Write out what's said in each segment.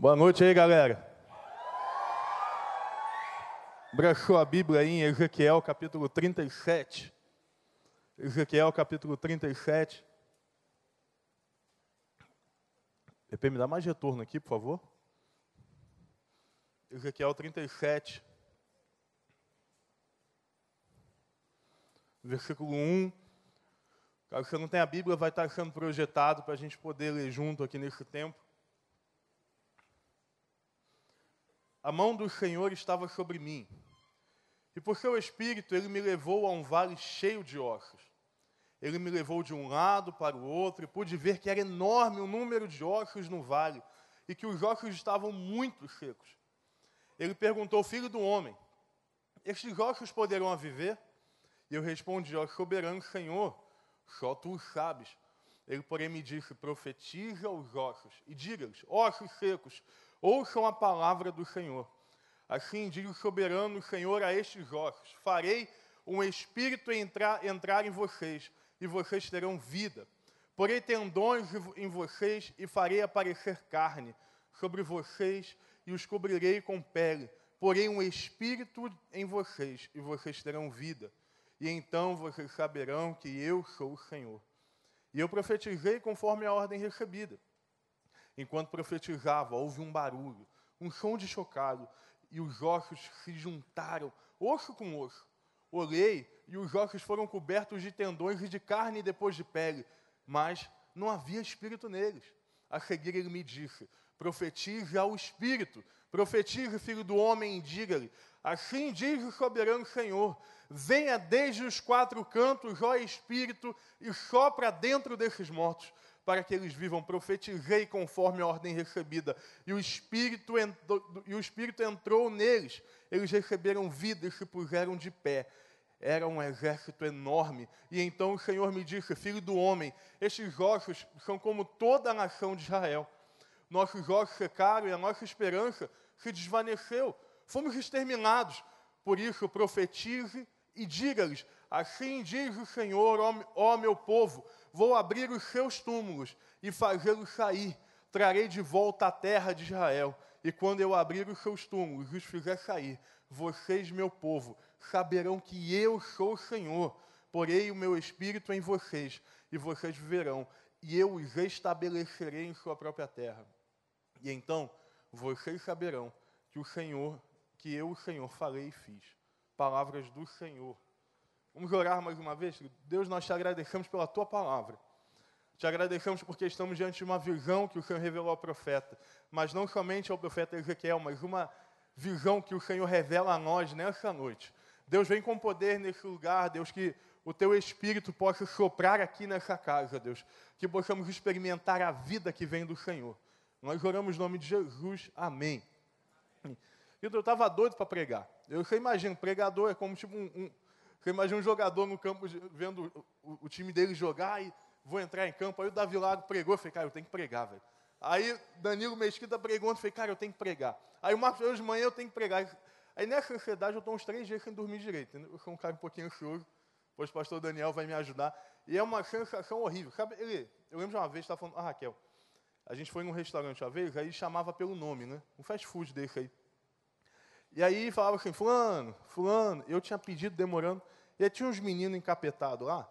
Boa noite aí, galera. Brachou a Bíblia aí em Ezequiel capítulo 37. Ezequiel capítulo 37. EP, me dá mais retorno aqui, por favor. Ezequiel 37. Versículo 1. Caso você não tenha a Bíblia, vai estar sendo projetado para a gente poder ler junto aqui nesse tempo. A mão do Senhor estava sobre mim, e por seu espírito ele me levou a um vale cheio de ossos. Ele me levou de um lado para o outro, e pude ver que era enorme o número de ossos no vale, e que os ossos estavam muito secos. Ele perguntou, filho do homem, estes ossos poderão viver? E eu respondi, ó soberano Senhor, só tu sabes. Ele, porém, me disse, profetiza aos ossos, e diga-lhes, ossos secos, Ouçam a palavra do Senhor. Assim diz o soberano Senhor a estes ossos: Farei um espírito entrar, entrar em vocês, e vocês terão vida. Porei tendões em vocês e farei aparecer carne sobre vocês e os cobrirei com pele. Porei um espírito em vocês e vocês terão vida. E então vocês saberão que eu sou o Senhor. E eu profetizei conforme a ordem recebida. Enquanto profetizava, houve um barulho, um som de chocado, e os ossos se juntaram, osso com osso. Olhei, e os ossos foram cobertos de tendões e de carne depois de pele, mas não havia espírito neles. A seguir ele me disse: profetize ao espírito, profetize, filho do homem, e diga-lhe: Assim diz o soberano Senhor: venha desde os quatro cantos, ó Espírito, e sopra dentro desses mortos para que eles vivam. Profetizei conforme a ordem recebida. E o Espírito, entrou, e o Espírito entrou neles. Eles receberam vida e se puseram de pé. Era um exército enorme. E então o Senhor me disse: Filho do homem, estes ossos são como toda a nação de Israel. Nossos ossos secaram e a nossa esperança se desvaneceu. Fomos exterminados. Por isso, profetize e diga-lhes: Assim diz o Senhor, ó, ó meu povo: vou abrir os seus túmulos e fazê-los sair. Trarei de volta a terra de Israel. E quando eu abrir os seus túmulos e os fizer sair, vocês, meu povo, saberão que eu sou o Senhor. Porei o meu espírito em vocês, e vocês viverão, e eu os estabelecerei em sua própria terra. E então vocês saberão que o Senhor, que eu, o Senhor, falei e fiz. Palavras do Senhor. Vamos orar mais uma vez? Deus, nós te agradecemos pela tua palavra. Te agradecemos porque estamos diante de uma visão que o Senhor revelou ao profeta. Mas não somente ao profeta Ezequiel, mas uma visão que o Senhor revela a nós nessa noite. Deus, vem com poder nesse lugar, Deus, que o teu Espírito possa soprar aqui nessa casa, Deus. Que possamos experimentar a vida que vem do Senhor. Nós oramos no nome de Jesus. Amém. Eu estava doido para pregar. Eu imagino, pregador é como tipo um, um você imagina um jogador no campo vendo o, o, time dele jogar e vou entrar em campo. Aí o Davi Lago pregou, eu falei, cara, eu tenho que pregar, velho. Aí Danilo Mesquita pregou, eu falei, cara, eu tenho que pregar. Aí o Marcos, hoje de manhã eu tenho que pregar. Aí nessa ansiedade eu estou uns três dias sem dormir direito. Entendeu? Eu sou um cara um pouquinho ansioso. Depois o pastor Daniel vai me ajudar. E é uma sensação horrível. Sabe, ele, eu lembro de uma vez, estava falando, ah, Raquel, a gente foi num restaurante uma vez, aí chamava pelo nome, né? Um fast food desse aí. E aí falava assim, fulano, fulano, eu tinha pedido demorando. E aí tinha uns meninos encapetados lá,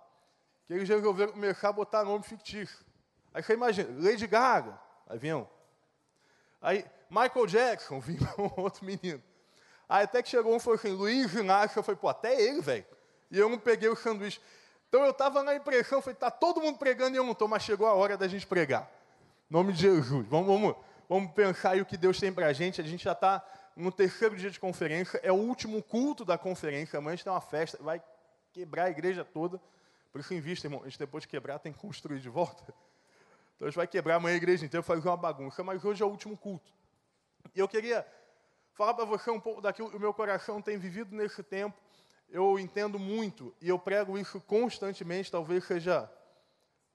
que eles resolveram começar a botar nome fictício. Aí você imagina, Lady Gaga, aí vinha um. Aí Michael Jackson, vinha um outro menino. Aí até que chegou um e falou assim, Luiz Inácio, eu falei, pô, até ele, velho. E eu não peguei o sanduíche. Então eu estava na impressão, falei, tá todo mundo pregando e eu não estou, mas chegou a hora da gente pregar. Em nome de Jesus. Vamos, vamos, vamos pensar aí o que Deus tem para a gente. A gente já está no terceiro dia de conferência, é o último culto da conferência. Amanhã a gente tem uma festa, vai quebrar a igreja toda. Por isso, invista, irmão. A gente depois de quebrar tem que construir de volta. Então a gente vai quebrar amanhã a igreja inteira, fazer uma bagunça. Mas hoje é o último culto. E eu queria falar para você um pouco daquilo que o meu coração tem vivido nesse tempo. Eu entendo muito e eu prego isso constantemente. Talvez seja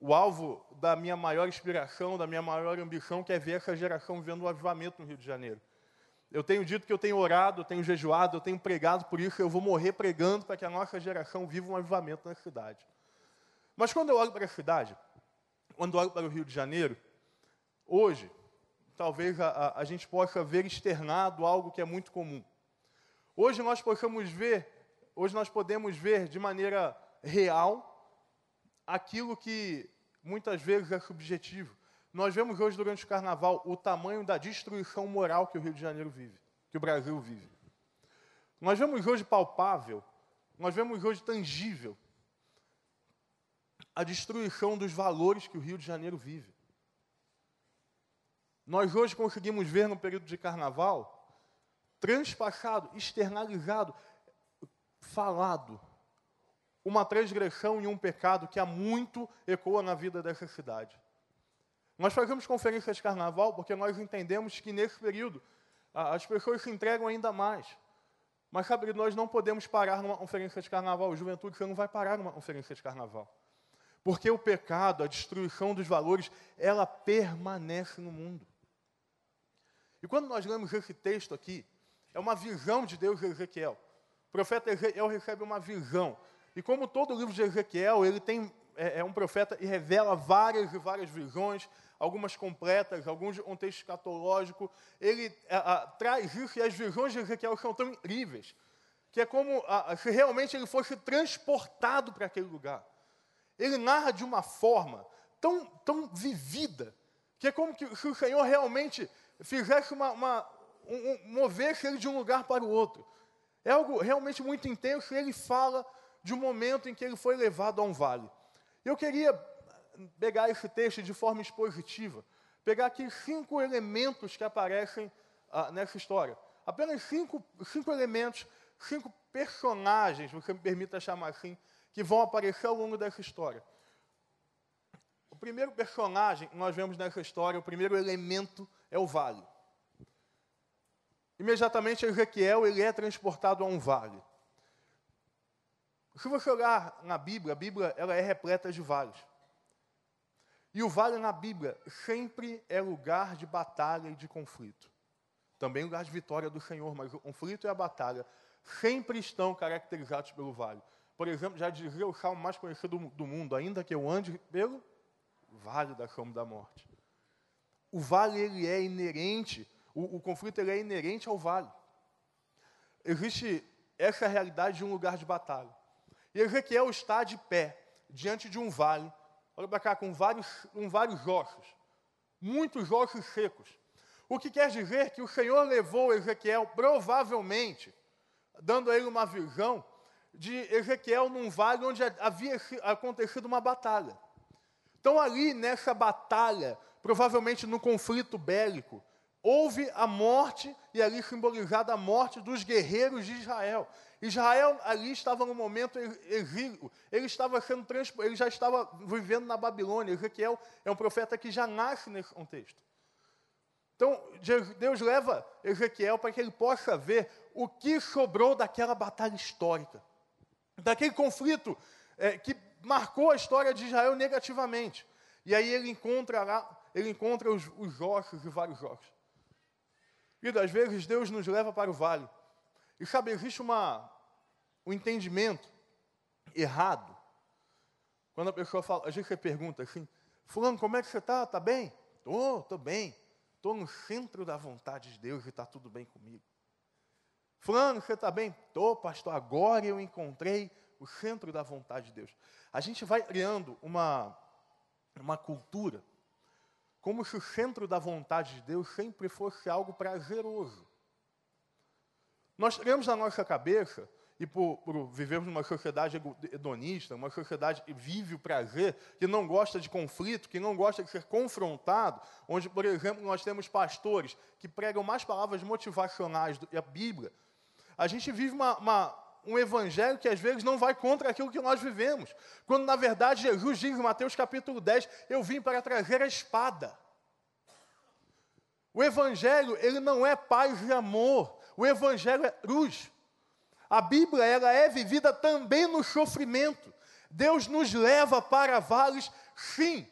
o alvo da minha maior inspiração, da minha maior ambição, que é ver essa geração vivendo o avivamento no Rio de Janeiro. Eu tenho dito que eu tenho orado, eu tenho jejuado, eu tenho pregado por isso, eu vou morrer pregando para que a nossa geração viva um avivamento na cidade. Mas quando eu olho para a cidade, quando eu olho para o Rio de Janeiro, hoje, talvez a, a, a gente possa ver externado algo que é muito comum. Hoje nós possamos ver, hoje nós podemos ver de maneira real aquilo que muitas vezes é subjetivo. Nós vemos hoje durante o carnaval o tamanho da destruição moral que o Rio de Janeiro vive, que o Brasil vive. Nós vemos hoje palpável, nós vemos hoje tangível a destruição dos valores que o Rio de Janeiro vive. Nós hoje conseguimos ver no período de carnaval, transpassado, externalizado, falado, uma transgressão e um pecado que há muito ecoa na vida dessa cidade. Nós fazemos conferências de carnaval porque nós entendemos que nesse período as pessoas se entregam ainda mais. Mas sabe, nós não podemos parar numa conferência de carnaval. Juventude, você não vai parar numa conferência de carnaval. Porque o pecado, a destruição dos valores, ela permanece no mundo. E quando nós lemos esse texto aqui, é uma visão de Deus de Ezequiel. O profeta Ezequiel recebe uma visão. E como todo livro de Ezequiel, ele tem é, é um profeta e revela várias e várias visões, algumas completas, alguns de contexto escatológico. Ele a, traz isso e as visões de Ezequiel são tão incríveis, que é como a, se realmente ele fosse transportado para aquele lugar. Ele narra de uma forma tão, tão vivida, que é como que, se o Senhor realmente fizesse uma, uma um, um, mover-se ele de um lugar para o outro. É algo realmente muito intenso ele fala de um momento em que ele foi levado a um vale. Eu queria pegar esse texto de forma expositiva, pegar aqui cinco elementos que aparecem ah, nessa história. Apenas cinco, cinco elementos, cinco personagens, você me permita chamar assim, que vão aparecer ao longo dessa história. O primeiro personagem que nós vemos nessa história, o primeiro elemento é o vale. Imediatamente Ezequiel ele é transportado a um vale. Se você olhar na Bíblia, a Bíblia ela é repleta de vales. E o vale na Bíblia sempre é lugar de batalha e de conflito. Também lugar de vitória do Senhor, mas o conflito e a batalha sempre estão caracterizados pelo vale. Por exemplo, já dizia o salmo mais conhecido do mundo, ainda que eu ande pelo vale da sombra da morte. O vale ele é inerente, o, o conflito ele é inerente ao vale. Existe essa realidade de um lugar de batalha. E Ezequiel está de pé, diante de um vale, olha para cá, com vários, com vários ossos, muitos ossos secos. O que quer dizer que o Senhor levou Ezequiel, provavelmente, dando a ele uma visão, de Ezequiel num vale onde havia acontecido uma batalha. Então, ali nessa batalha, provavelmente no conflito bélico, houve a morte, e ali simbolizada a morte dos guerreiros de Israel. Israel ali estava no momento exílio, ele estava sendo ele já estava vivendo na Babilônia. Ezequiel é um profeta que já nasce nesse contexto. Então, Deus leva Ezequiel para que ele possa ver o que sobrou daquela batalha histórica, daquele conflito é, que marcou a história de Israel negativamente. E aí ele encontra lá, ele encontra os, os ossos e vários ossos. E às vezes Deus nos leva para o vale. E sabe, existe uma, um entendimento errado. Quando a pessoa fala, a gente pergunta assim, fulano, como é que você está? Está bem? Estou, estou bem. Estou no centro da vontade de Deus e está tudo bem comigo. Fulano, você está bem? Estou, pastor, agora eu encontrei o centro da vontade de Deus. A gente vai criando uma, uma cultura como se o centro da vontade de Deus sempre fosse algo prazeroso. Nós temos na nossa cabeça e por, por vivermos numa sociedade hedonista, uma sociedade que vive o prazer, que não gosta de conflito, que não gosta de ser confrontado, onde, por exemplo, nós temos pastores que pregam mais palavras motivacionais do que a Bíblia, a gente vive uma, uma, um evangelho que às vezes não vai contra aquilo que nós vivemos. Quando, na verdade, Jesus diz em Mateus capítulo 10, eu vim para trazer a espada. O evangelho, ele não é paz e amor. O evangelho é cruz. A Bíblia ela é vivida também no sofrimento. Deus nos leva para vales, sim.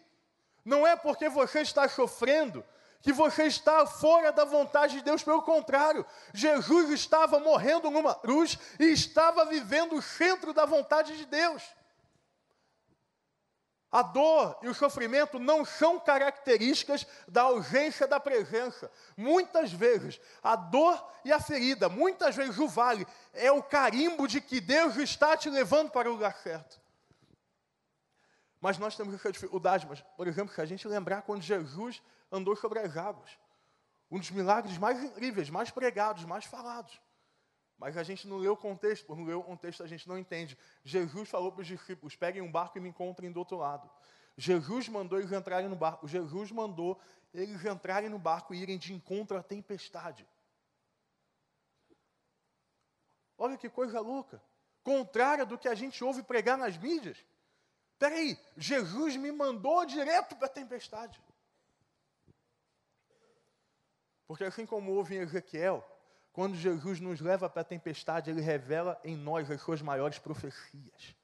Não é porque você está sofrendo que você está fora da vontade de Deus, pelo contrário, Jesus estava morrendo numa cruz e estava vivendo o centro da vontade de Deus. A dor e o sofrimento não são características da ausência da presença. Muitas vezes, a dor e a ferida, muitas vezes o vale, é o carimbo de que Deus está te levando para o lugar certo. Mas nós temos essa dificuldade. Mas, por exemplo, se a gente lembrar quando Jesus andou sobre as águas, um dos milagres mais incríveis, mais pregados, mais falados. Mas a gente não leu o contexto, por não ler o contexto a gente não entende. Jesus falou para os discípulos: peguem um barco e me encontrem do outro lado. Jesus mandou eles entrarem no barco. Jesus mandou eles entrarem no barco e irem de encontro à tempestade. Olha que coisa louca. Contrária do que a gente ouve pregar nas mídias. Espera aí, Jesus me mandou direto para a tempestade. Porque assim como houve em Ezequiel, quando Jesus nos leva para a tempestade, ele revela em nós as suas maiores profecias.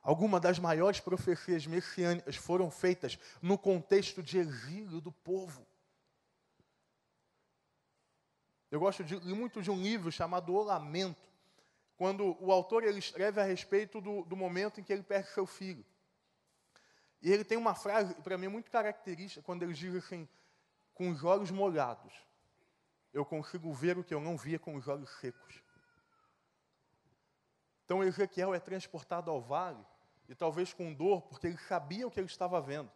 Algumas das maiores profecias messiânicas foram feitas no contexto de exílio do povo. Eu gosto de, muito de um livro chamado O Lamento, quando o autor ele escreve a respeito do, do momento em que ele perde seu filho. E ele tem uma frase, para mim, muito característica, quando ele diz assim: com os olhos molhados, eu consigo ver o que eu não via com os olhos secos. Então Ezequiel é transportado ao vale, e talvez com dor, porque ele sabia o que ele estava vendo.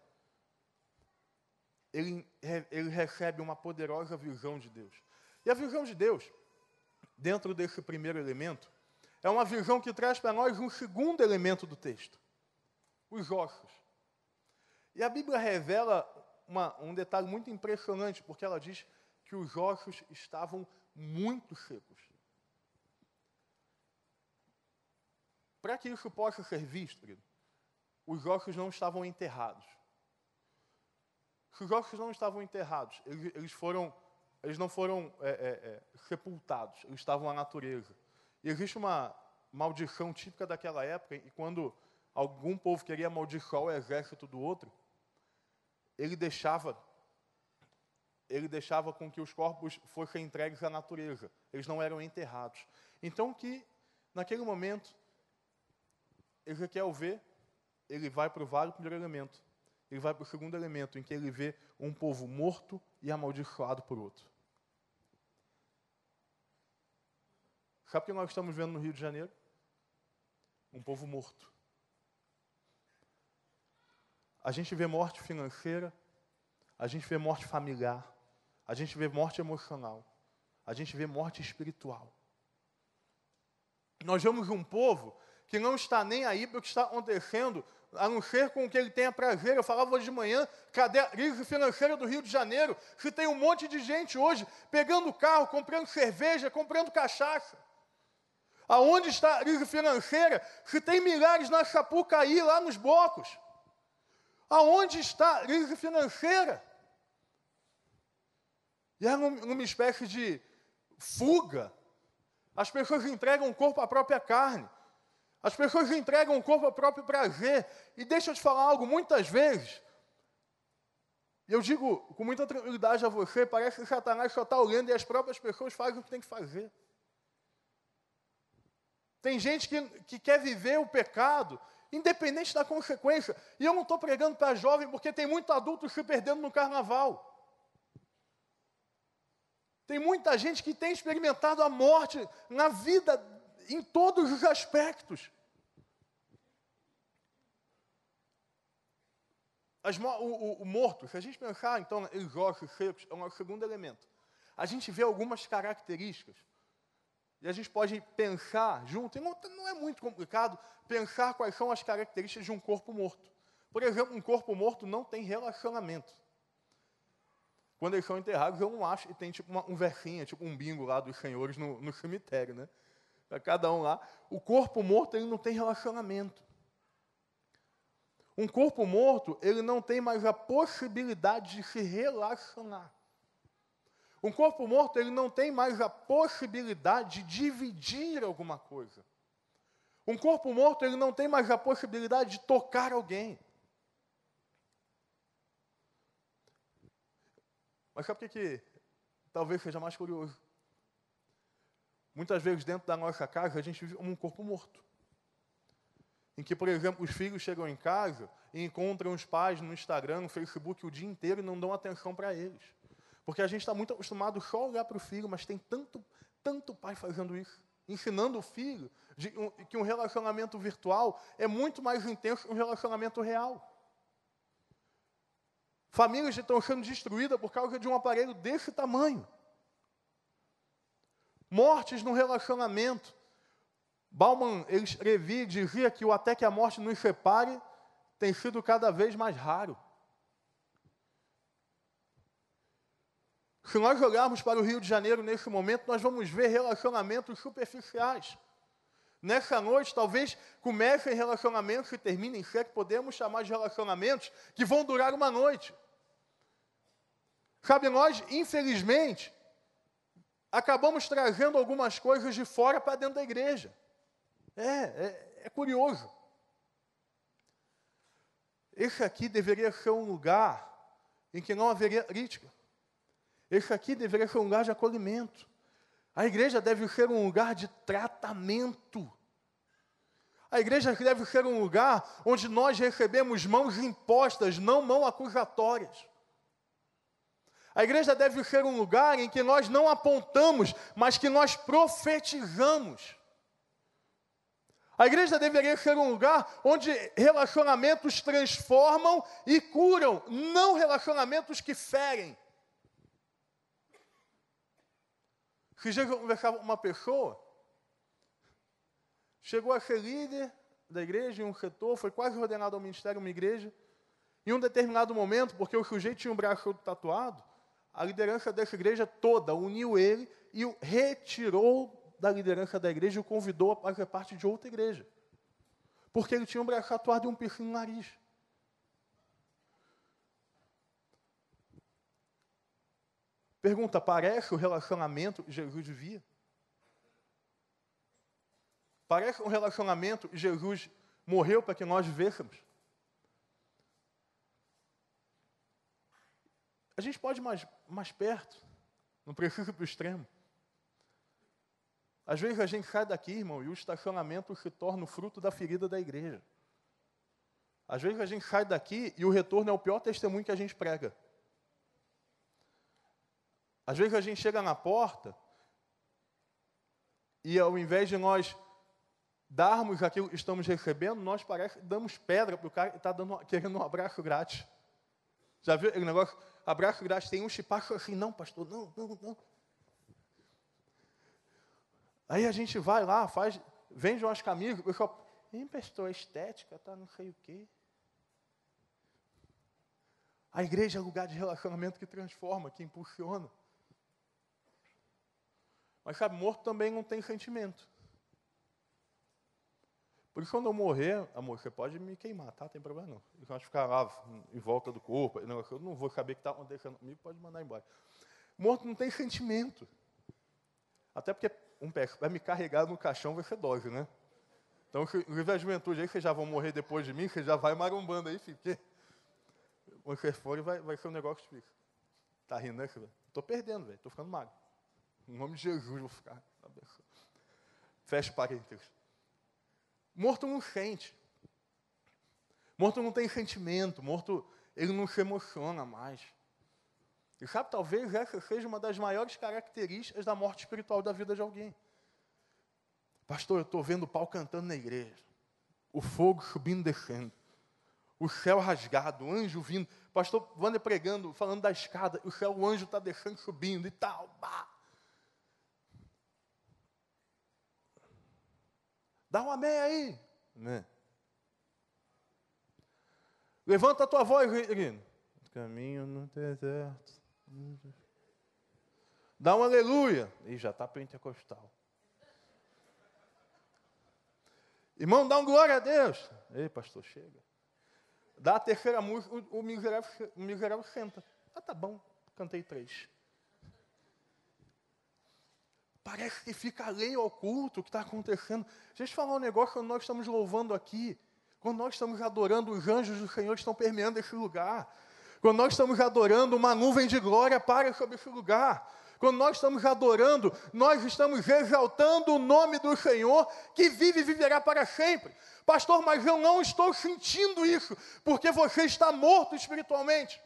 Ele, ele recebe uma poderosa visão de Deus. E a visão de Deus, dentro desse primeiro elemento, é uma visão que traz para nós um segundo elemento do texto: os ossos. E a Bíblia revela uma, um detalhe muito impressionante, porque ela diz que os ossos estavam muito secos. Para que isso possa ser visto, os ossos não estavam enterrados. Se os ossos não estavam enterrados, eles, eles foram, eles não foram é, é, é, sepultados, eles estavam na natureza. E existe uma maldição típica daquela época, e quando algum povo queria amaldiçoar o exército do outro, ele deixava ele deixava com que os corpos fossem entregues à natureza. Eles não eram enterrados. Então que, naquele momento, Ezequiel vê, ele vai para o primeiro elemento. Ele vai para o segundo elemento, em que ele vê um povo morto e amaldiçoado por outro. Sabe o que nós estamos vendo no Rio de Janeiro? Um povo morto. A gente vê morte financeira, a gente vê morte familiar, a gente vê morte emocional. A gente vê morte espiritual. Nós vemos um povo que não está nem aí para o que está acontecendo, a não ser com o que ele tenha prazer. Eu falava hoje de manhã, cadê a crise financeira do Rio de Janeiro? Se tem um monte de gente hoje pegando carro, comprando cerveja, comprando cachaça. Aonde está a crise financeira? Se tem milhares na Sapucaí, lá nos blocos. Aonde está a crise financeira? E é numa espécie de fuga. As pessoas entregam o corpo à própria carne. As pessoas entregam o corpo ao próprio prazer. E deixa eu te falar algo, muitas vezes, eu digo com muita tranquilidade a você, parece que Satanás só está olhando e as próprias pessoas fazem o que tem que fazer. Tem gente que, que quer viver o pecado, independente da consequência. E eu não estou pregando para jovem, porque tem muito adulto se perdendo no carnaval. Tem muita gente que tem experimentado a morte na vida em todos os aspectos. As, o, o, o, morto, se a gente pensar então em ossos secos, é um segundo elemento. A gente vê algumas características. E a gente pode pensar junto, e não, não é muito complicado pensar quais são as características de um corpo morto. Por exemplo, um corpo morto não tem relacionamento. Quando eles são enterrados, eu não acho, e tem tipo uma, um versinho, tipo um bingo lá dos senhores no, no cemitério, né? Para cada um lá. O corpo morto, ele não tem relacionamento. Um corpo morto, ele não tem mais a possibilidade de se relacionar. Um corpo morto, ele não tem mais a possibilidade de dividir alguma coisa. Um corpo morto, ele não tem mais a possibilidade de tocar alguém. Mas sabe o que, que talvez seja mais curioso? Muitas vezes dentro da nossa casa a gente vive como um corpo morto. em que, por exemplo, os filhos chegam em casa e encontram os pais no Instagram, no Facebook o dia inteiro e não dão atenção para eles. Porque a gente está muito acostumado só a olhar para o filho, mas tem tanto, tanto pai fazendo isso, ensinando o filho de, um, que um relacionamento virtual é muito mais intenso que um relacionamento real. Famílias estão sendo destruídas por causa de um aparelho desse tamanho. Mortes no relacionamento. Bauman, ele escrevia e dizia que o até que a morte nos separe tem sido cada vez mais raro. Se nós olharmos para o Rio de Janeiro nesse momento, nós vamos ver relacionamentos superficiais. Nessa noite, talvez comecem relacionamentos e terminem, se que podemos chamar de relacionamentos, que vão durar uma noite. Sabe, nós, infelizmente, acabamos trazendo algumas coisas de fora para dentro da igreja. É, é, é curioso. Esse aqui deveria ser um lugar em que não haveria crítica. Esse aqui deveria ser um lugar de acolhimento. A igreja deve ser um lugar de tratamento. A igreja deve ser um lugar onde nós recebemos mãos impostas, não mãos acusatórias. A igreja deve ser um lugar em que nós não apontamos, mas que nós profetizamos. A igreja deveria ser um lugar onde relacionamentos transformam e curam, não relacionamentos que ferem. Se eu conversava com uma pessoa, chegou a ser líder da igreja em um setor, foi quase ordenado ao ministério uma igreja. Em um determinado momento, porque o sujeito tinha um braço tatuado, a liderança dessa igreja toda uniu ele e o retirou da liderança da igreja e o convidou a fazer parte de outra igreja. Porque ele tinha um braço tatuado e um piercing no nariz. Pergunta: parece o relacionamento Jesus vivia? Parece um relacionamento que Jesus morreu para que nós vivêssemos? A gente pode ir mais, mais perto, não precisa ir para o extremo. Às vezes a gente sai daqui, irmão, e o estacionamento se torna o fruto da ferida da igreja. Às vezes a gente sai daqui e o retorno é o pior testemunho que a gente prega. Às vezes a gente chega na porta e ao invés de nós darmos aquilo que estamos recebendo, nós parece damos pedra para o cara que está querendo um abraço grátis. Já viu aquele negócio? Abraço grátis, tem um chipacho assim, não, pastor, não, não, não. Aí a gente vai lá, faz, vende umas camisas, o pessoal, pastor, estética, tá não sei o quê. A igreja é lugar de relacionamento que transforma, que impulsiona. Mas sabe, morto também não tem sentimento. Por isso, quando eu morrer, amor, você pode me queimar, tá? Tem problema não. Eu gosto ficar lá em volta do corpo, eu não vou saber o que está acontecendo comigo, pode mandar embora. Morto não tem sentimento. Até porque um pé vai me carregar no caixão vai ser dose, né? Então, inclusive a juventude aí, vocês já vão morrer depois de mim, você já vai marumbando aí, filho, porque for vai, vai ser um negócio difícil. Tá rindo, né? Estou perdendo, velho, estou ficando magro. Em nome de Jesus, vou ficar. Fecha parênteses. Morto não sente. Morto não tem sentimento. Morto, ele não se emociona mais. E sabe, talvez essa seja uma das maiores características da morte espiritual da vida de alguém. Pastor, eu estou vendo o pau cantando na igreja. O fogo subindo e descendo. O céu rasgado, o anjo vindo. Pastor Wander pregando, falando da escada. O céu, o anjo está descendo, subindo e tal. Bah. Dá um amém aí. Né? Levanta a tua voz, Irino. Caminho no deserto. Dá um aleluia. E já está pentecostal. Irmão, dá um glória a Deus. Ei, pastor, chega. Dá a terceira música, o, o, miserável, o miserável senta. Ah, tá bom, cantei três. Parece que fica alheio ao culto, o que está acontecendo. Deixa eu falar um negócio quando nós estamos louvando aqui. Quando nós estamos adorando, os anjos do Senhor estão permeando esse lugar. Quando nós estamos adorando, uma nuvem de glória para sobre esse lugar. Quando nós estamos adorando, nós estamos exaltando o nome do Senhor que vive e viverá para sempre. Pastor, mas eu não estou sentindo isso, porque você está morto espiritualmente.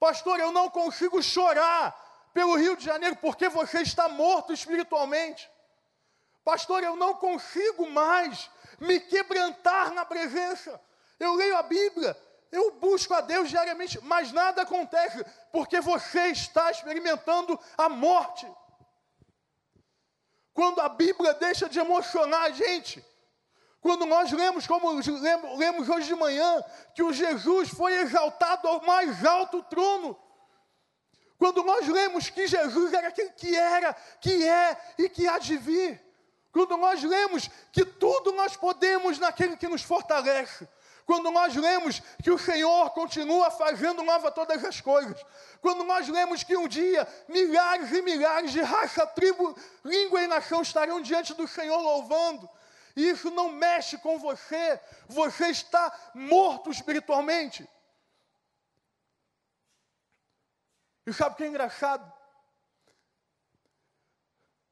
Pastor, eu não consigo chorar pelo Rio de Janeiro, porque você está morto espiritualmente. Pastor, eu não consigo mais me quebrantar na presença. Eu leio a Bíblia, eu busco a Deus diariamente, mas nada acontece, porque você está experimentando a morte. Quando a Bíblia deixa de emocionar a gente, quando nós lemos, como lemos hoje de manhã, que o Jesus foi exaltado ao mais alto trono. Quando nós lemos que Jesus era aquele que era, que é e que há de vir. Quando nós lemos que tudo nós podemos naquele que nos fortalece. Quando nós lemos que o Senhor continua fazendo nova todas as coisas. Quando nós lemos que um dia milhares e milhares de raça, tribo, língua e nação estarão diante do Senhor louvando. E isso não mexe com você. Você está morto espiritualmente. E sabe o que é engraçado?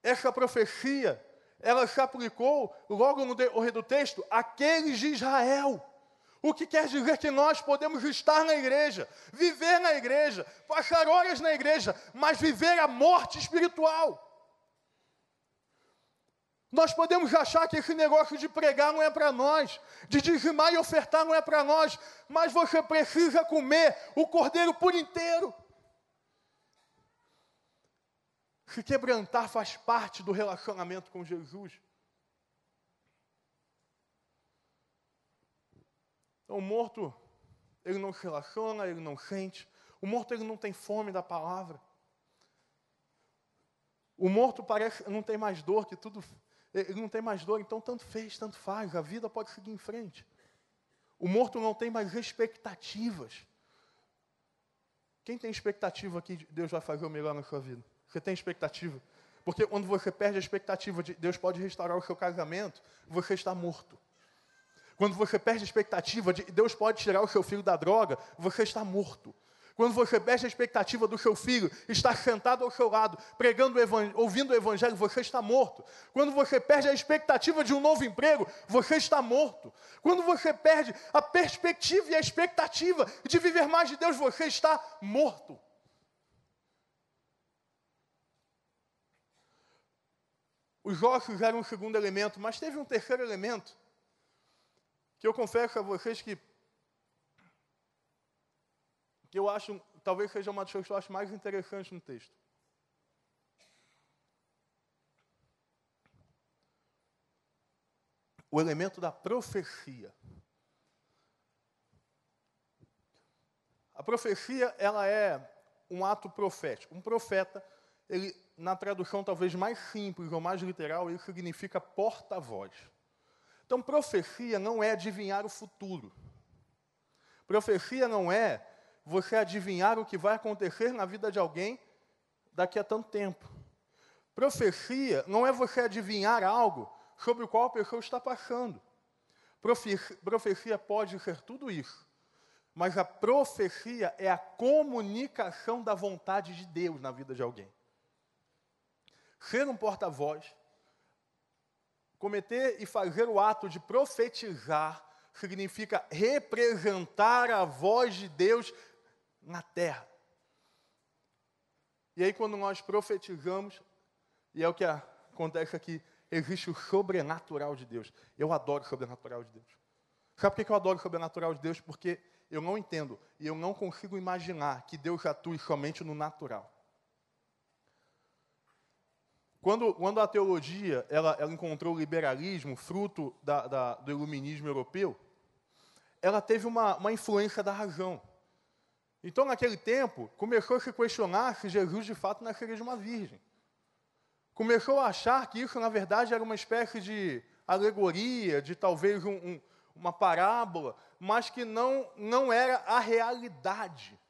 Essa profecia ela se aplicou logo no decorrer do texto àqueles de Israel. O que quer dizer que nós podemos estar na igreja, viver na igreja, passar horas na igreja, mas viver a morte espiritual. Nós podemos achar que esse negócio de pregar não é para nós, de dizimar e ofertar não é para nós, mas você precisa comer o cordeiro por inteiro. Se quebrantar faz parte do relacionamento com Jesus. Então, o morto, ele não se relaciona, ele não sente. O morto, ele não tem fome da palavra. O morto parece, não tem mais dor, que tudo. Ele não tem mais dor, então tanto fez, tanto faz. A vida pode seguir em frente. O morto não tem mais expectativas. Quem tem expectativa que Deus vai fazer o melhor na sua vida? Você tem expectativa? Porque quando você perde a expectativa de Deus pode restaurar o seu casamento, você está morto. Quando você perde a expectativa de Deus pode tirar o seu filho da droga, você está morto. Quando você perde a expectativa do seu filho estar sentado ao seu lado, pregando, ouvindo o evangelho, você está morto. Quando você perde a expectativa de um novo emprego, você está morto. Quando você perde a perspectiva e a expectativa de viver mais de Deus, você está morto. Os ossos eram um segundo elemento, mas teve um terceiro elemento, que eu confesso a vocês que, que eu acho, talvez seja uma das coisas que eu acho mais interessantes no texto. O elemento da profecia. A profecia, ela é um ato profético. Um profeta, ele na tradução talvez mais simples ou mais literal, isso significa porta-voz. Então, profecia não é adivinhar o futuro. Profecia não é você adivinhar o que vai acontecer na vida de alguém daqui a tanto tempo. Profecia não é você adivinhar algo sobre o qual a pessoa está passando. Profecia pode ser tudo isso, mas a profecia é a comunicação da vontade de Deus na vida de alguém ser um porta-voz, cometer e fazer o ato de profetizar, significa representar a voz de Deus na terra. E aí, quando nós profetizamos, e é o que acontece aqui, existe o sobrenatural de Deus. Eu adoro o sobrenatural de Deus. Sabe por que eu adoro o sobrenatural de Deus? Porque eu não entendo e eu não consigo imaginar que Deus atue somente no natural. Quando, quando a teologia ela, ela encontrou o liberalismo, fruto da, da, do iluminismo europeu, ela teve uma, uma influência da razão. Então, naquele tempo, começou a se questionar se Jesus de fato nasceria de uma virgem. Começou a achar que isso, na verdade, era uma espécie de alegoria, de talvez um, um, uma parábola, mas que não, não era a realidade.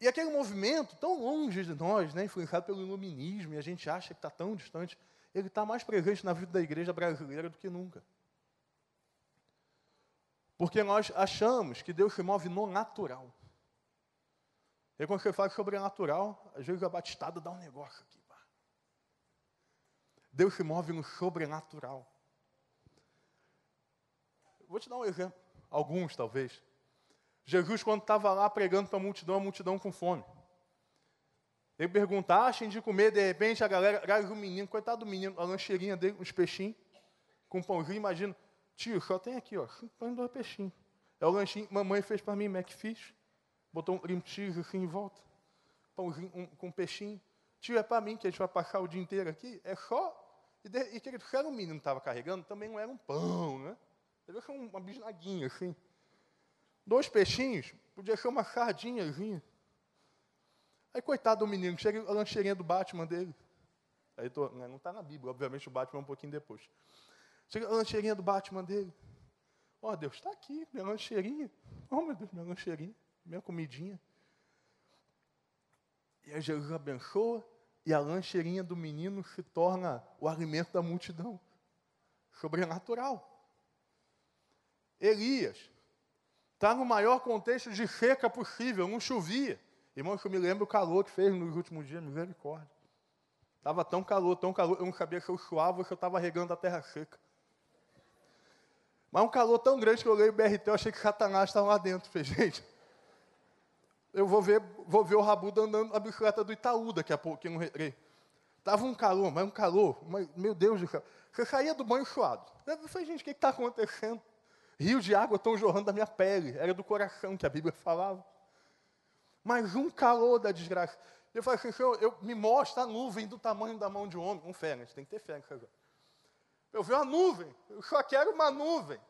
E aquele movimento, tão longe de nós, né, influenciado pelo iluminismo, e a gente acha que está tão distante, ele está mais presente na vida da igreja brasileira do que nunca. Porque nós achamos que Deus se move no natural. E quando você fala sobrenatural, às vezes a batistada dá um negócio aqui. Pá. Deus se move no sobrenatural. Vou te dar um exemplo, alguns talvez. Jesus, quando estava lá pregando para a multidão, a multidão com fome. Ele pergunta, achem de comer, de repente a galera traz o menino, coitado do menino, a lancheirinha dele, uns peixinhos, com pãozinho, imagina, tio, só tem aqui, ó, põe dois peixinhos. É o lanchinho que mamãe fez para mim, Mac Fish, botou um cream cheese assim em volta, pãozinho um, com peixinho. Tio, é para mim que a gente vai passar o dia inteiro aqui, é só. E, de, e querido, se era um menino que estava carregando, também não era um pão, né? Deve ser uma bisnaguinha assim. Dois peixinhos, podia ser uma sardinhazinha. Aí, coitado do menino, chega a lancheirinha do Batman dele. Aí tô, né, não está na Bíblia, obviamente o Batman é um pouquinho depois. Chega a lancheirinha do Batman dele. Ó, oh, Deus, está aqui, minha lancheirinha. Oh, meu Deus, minha lancheirinha, minha comidinha. E aí Jesus abençoa e a lancheirinha do menino se torna o alimento da multidão. Sobrenatural. Elias está no maior contexto de seca possível, não chovia. Irmãos, eu me lembro o calor que fez nos últimos dias, misericórdia. Estava tão calor, tão calor, eu não sabia se eu suava ou se eu estava regando a terra seca. Mas um calor tão grande que eu olhei o BRT, eu achei que Satanás estava lá dentro. Falei, gente, eu vou ver, vou ver o Rabudo andando na bicicleta do Itaú daqui a pouco, no recreio. Estava um calor, mas um calor, mas, meu Deus do céu. Você saía do banho suado. Eu falei, gente, o que está acontecendo? Rios de água estão jorrando da minha pele. Era do coração que a Bíblia falava mas um calor da desgraça. Eu falei assim, Senhor, eu, me mostra a nuvem do tamanho da mão de um homem. Com fé, tem que ter fé. Eu vi uma nuvem, eu só quero uma nuvem.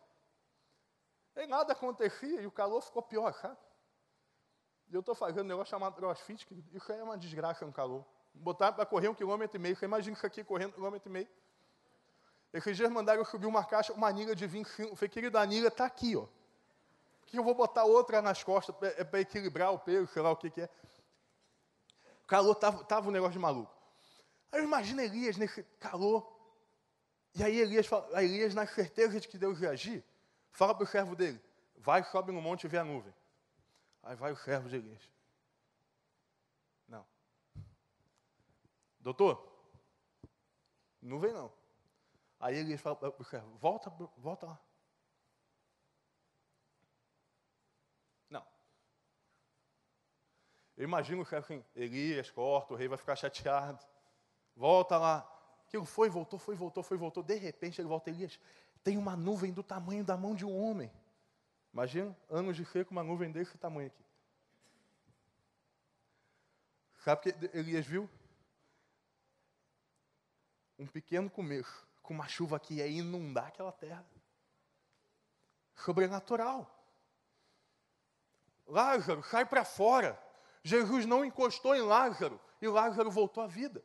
E nada acontecia, e o calor ficou pior, sabe? E eu estou fazendo um negócio chamado crossfit, que isso é uma desgraça no calor. Botar para correr um quilômetro e meio, você imagina isso aqui correndo um quilômetro e meio. Esses dias mandaram eu subir uma caixa, uma anilha de 25. Eu falei, querida, a anilha está aqui, ó que eu vou botar outra nas costas para equilibrar o peso, sei lá o que, que é. O calor estava tava um negócio de maluco. Aí imagina Elias nesse calor. E aí Elias, fala, Elias, na certeza de que Deus ia agir, fala para o servo dele, vai, sobe no monte e vê a nuvem. Aí vai o servo de Elias. Não. Doutor, nuvem não. Aí Elias fala o servo, volta, volta lá. Eu imagino que assim, Elias corta, o rei vai ficar chateado. Volta lá. Aquilo foi, voltou, foi, voltou, foi, voltou. De repente ele volta, Elias, tem uma nuvem do tamanho da mão de um homem. Imagina anos de com uma nuvem desse tamanho aqui. Sabe o que Elias viu? Um pequeno começo, com uma chuva que ia inundar aquela terra. Sobrenatural. Lázaro, sai para fora. Jesus não encostou em Lázaro e Lázaro voltou à vida.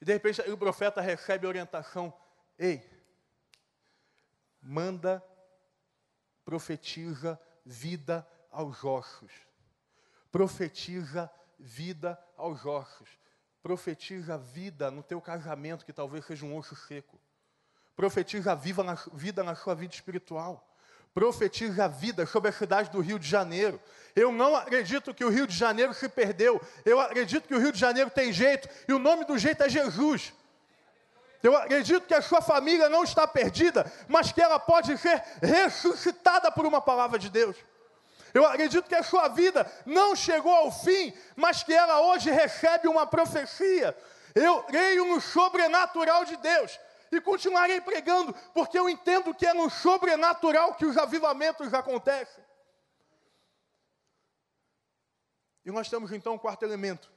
E de repente o profeta recebe a orientação: ei, manda, profetiza vida aos ossos. Profetiza vida aos ossos. Profetiza vida no teu casamento, que talvez seja um osso seco. Profetiza vida na, vida na sua vida espiritual profetiza vida sobre a cidade do Rio de Janeiro. Eu não acredito que o Rio de Janeiro se perdeu. Eu acredito que o Rio de Janeiro tem jeito e o nome do jeito é Jesus. Eu acredito que a sua família não está perdida, mas que ela pode ser ressuscitada por uma palavra de Deus. Eu acredito que a sua vida não chegou ao fim, mas que ela hoje recebe uma profecia. Eu creio no sobrenatural de Deus e continuarei pregando, porque eu entendo que é no sobrenatural que os avivamentos acontecem. E nós temos então um quarto elemento.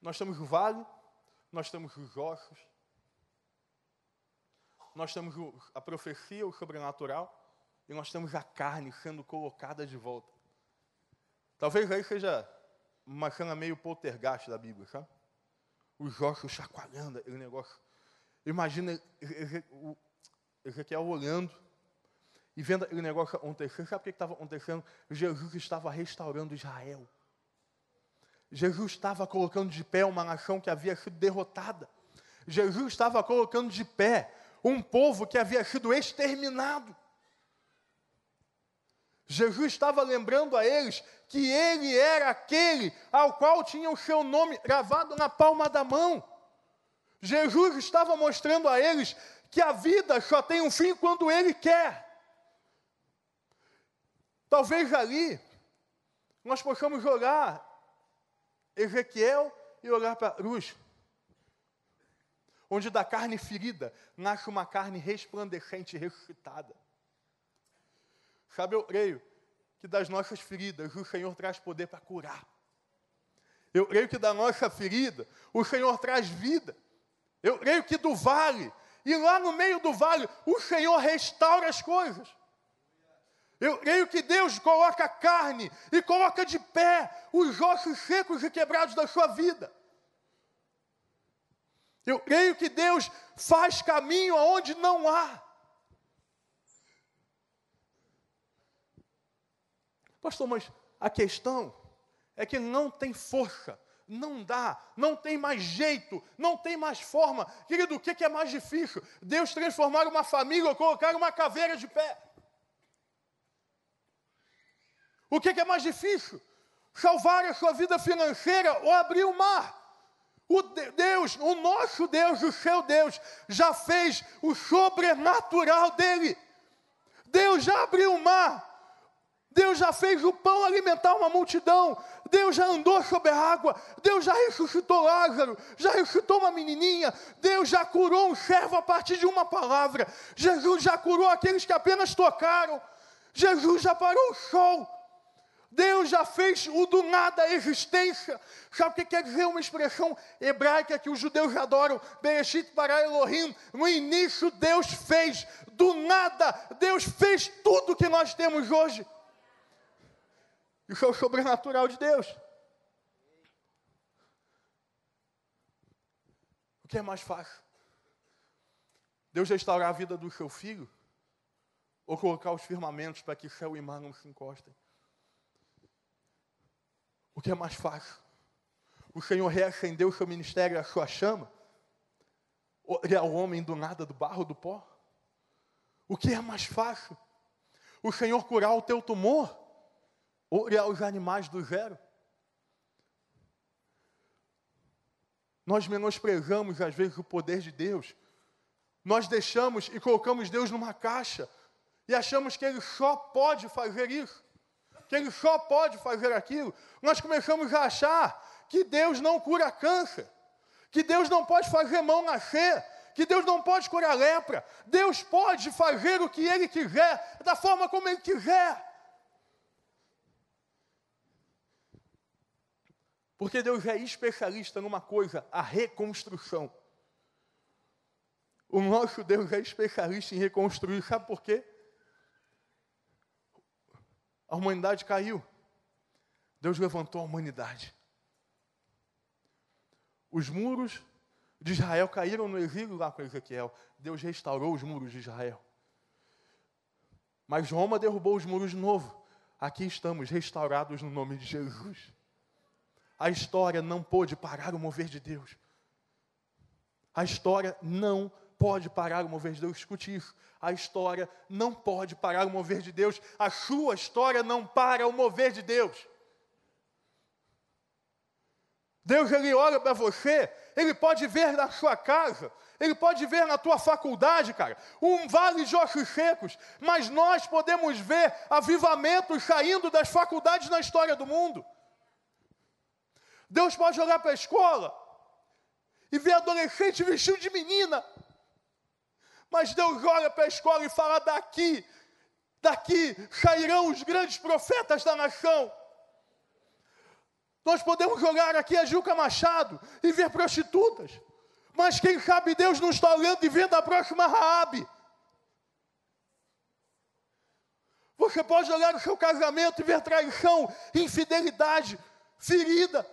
Nós temos o vale, nós temos os ossos, nós temos a profecia, o sobrenatural, e nós temos a carne sendo colocada de volta. Talvez aí seja uma cena meio poltergeist da Bíblia, sabe? os ossos chacoalhando, aquele negócio. Imagina Ezequiel olhando e vendo aquele negócio acontecer. Sabe o que estava acontecendo? Jesus estava restaurando Israel. Jesus estava colocando de pé uma nação que havia sido derrotada. Jesus estava colocando de pé um povo que havia sido exterminado. Jesus estava lembrando a eles que ele era aquele ao qual tinha o seu nome gravado na palma da mão. Jesus estava mostrando a eles que a vida só tem um fim quando ele quer. Talvez ali nós possamos olhar Ezequiel e olhar para a cruz, onde da carne ferida nasce uma carne resplandecente e ressuscitada. Sabe, eu creio que das nossas feridas o Senhor traz poder para curar. Eu creio que da nossa ferida o Senhor traz vida. Eu creio que do vale, e lá no meio do vale, o Senhor restaura as coisas. Eu creio que Deus coloca carne e coloca de pé os ossos secos e quebrados da sua vida. Eu creio que Deus faz caminho aonde não há. Pastor, mas a questão é que não tem força, não dá, não tem mais jeito, não tem mais forma. Querido, o que é mais difícil? Deus transformar uma família ou colocar uma caveira de pé. O que é mais difícil? Salvar a sua vida financeira ou abrir o mar? O Deus, o nosso Deus, o seu Deus, já fez o sobrenatural dele. Deus já abriu o mar. Deus já fez o pão alimentar uma multidão. Deus já andou sobre a água. Deus já ressuscitou Lázaro. Já ressuscitou uma menininha. Deus já curou um servo a partir de uma palavra. Jesus já curou aqueles que apenas tocaram. Jesus já parou o sol. Deus já fez o do nada a existência. Sabe o que quer dizer uma expressão hebraica que os judeus adoram? Bereshit para Elohim. No início, Deus fez do nada. Deus fez tudo que nós temos hoje. Isso é o sobrenatural de Deus. O que é mais fácil? Deus restaurar a vida do seu filho? Ou colocar os firmamentos para que céu e mar não se encostem? O que é mais fácil? O Senhor reacendeu o seu ministério a sua chama? Ou é o homem do nada, do barro, do pó? O que é mais fácil? O Senhor curar o teu tumor? olhar os animais do zero. Nós menosprezamos, às vezes, o poder de Deus. Nós deixamos e colocamos Deus numa caixa e achamos que Ele só pode fazer isso, que Ele só pode fazer aquilo. Nós começamos a achar que Deus não cura câncer, que Deus não pode fazer mão nascer, que Deus não pode curar lepra. Deus pode fazer o que Ele quiser, da forma como Ele quiser. Porque Deus é especialista numa coisa, a reconstrução. O nosso Deus é especialista em reconstruir, sabe por quê? A humanidade caiu. Deus levantou a humanidade. Os muros de Israel caíram no exílio lá com Ezequiel. Deus restaurou os muros de Israel. Mas Roma derrubou os muros de novo. Aqui estamos restaurados no nome de Jesus. A história não pôde parar o mover de Deus. A história não pode parar o mover de Deus. Escute isso. A história não pode parar o mover de Deus. A sua história não para o mover de Deus. Deus, Ele olha para você, Ele pode ver na sua casa, Ele pode ver na tua faculdade, cara, um vale de ossos secos, mas nós podemos ver avivamentos saindo das faculdades na história do mundo. Deus pode olhar para a escola e ver adolescente vestido de menina. Mas Deus olha para a escola e fala: daqui, daqui sairão os grandes profetas da nação. Nós podemos jogar aqui a Juca Machado e ver prostitutas. Mas quem sabe Deus não está olhando e vendo a próxima Raabe. Você pode olhar no seu casamento e ver traição, infidelidade, ferida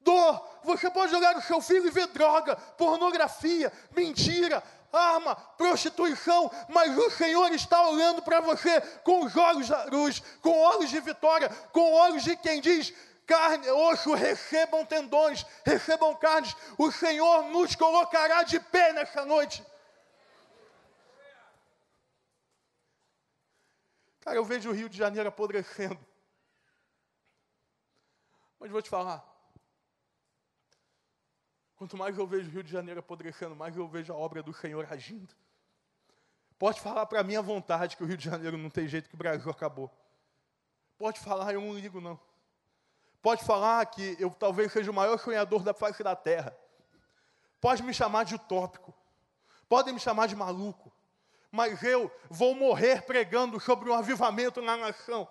dor. Você pode jogar no seu filho e ver droga, pornografia, mentira, arma, prostituição, mas o Senhor está olhando para você com os olhos da luz, com olhos de vitória, com olhos de quem diz: carne, osso, recebam tendões, recebam carnes. O Senhor nos colocará de pé nessa noite. Cara, eu vejo o Rio de Janeiro apodrecendo. Mas vou te falar. Quanto mais eu vejo o Rio de Janeiro apodrecendo, mais eu vejo a obra do Senhor agindo. Pode falar para mim à vontade que o Rio de Janeiro não tem jeito, que o Brasil acabou. Pode falar, eu não ligo não. Pode falar que eu talvez seja o maior sonhador da face da terra. Pode me chamar de utópico. Podem me chamar de maluco. Mas eu vou morrer pregando sobre um avivamento na nação.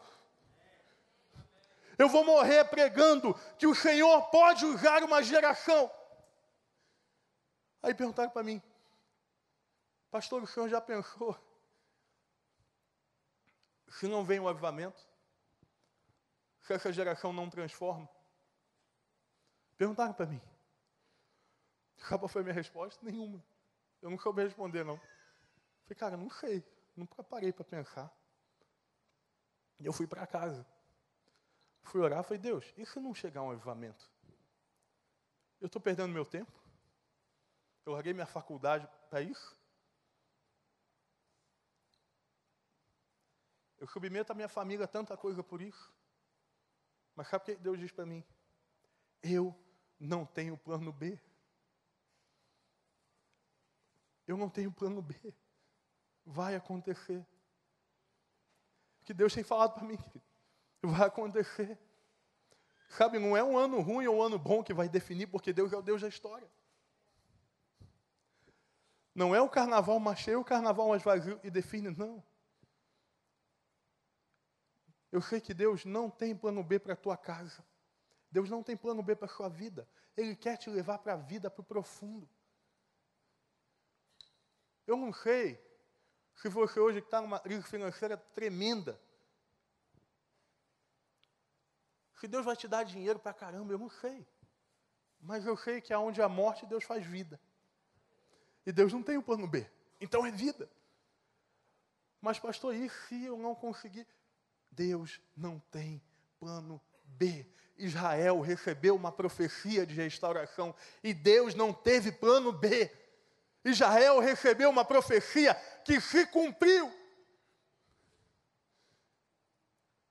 Eu vou morrer pregando que o Senhor pode usar uma geração. Aí perguntaram para mim, pastor, o senhor já pensou se não vem o avivamento? Se essa geração não transforma? Perguntaram para mim. Qual foi minha resposta? Nenhuma. Eu não soube responder, não. Falei, cara, não sei. Nunca parei para pensar. E eu fui para casa. Fui orar, falei, Deus, e se não chegar um avivamento? Eu estou perdendo meu tempo? Eu larguei minha faculdade para isso? Eu submeto a minha família a tanta coisa por isso. Mas sabe o que Deus diz para mim? Eu não tenho plano B. Eu não tenho plano B. Vai acontecer. O que Deus tem falado para mim, vai acontecer. Sabe, não é um ano ruim ou um ano bom que vai definir, porque Deus é o Deus da história. Não é o carnaval mais cheio, o carnaval mais vazio e define, não. Eu sei que Deus não tem plano B para a tua casa. Deus não tem plano B para a sua vida. Ele quer te levar para a vida, para o profundo. Eu não sei se você hoje está numa crise financeira tremenda. Se Deus vai te dar dinheiro para caramba, eu não sei. Mas eu sei que aonde há morte, Deus faz vida. E Deus não tem o plano B. Então é vida. Mas, pastor, e se eu não conseguir? Deus não tem plano B. Israel recebeu uma profecia de restauração e Deus não teve plano B. Israel recebeu uma profecia que se cumpriu.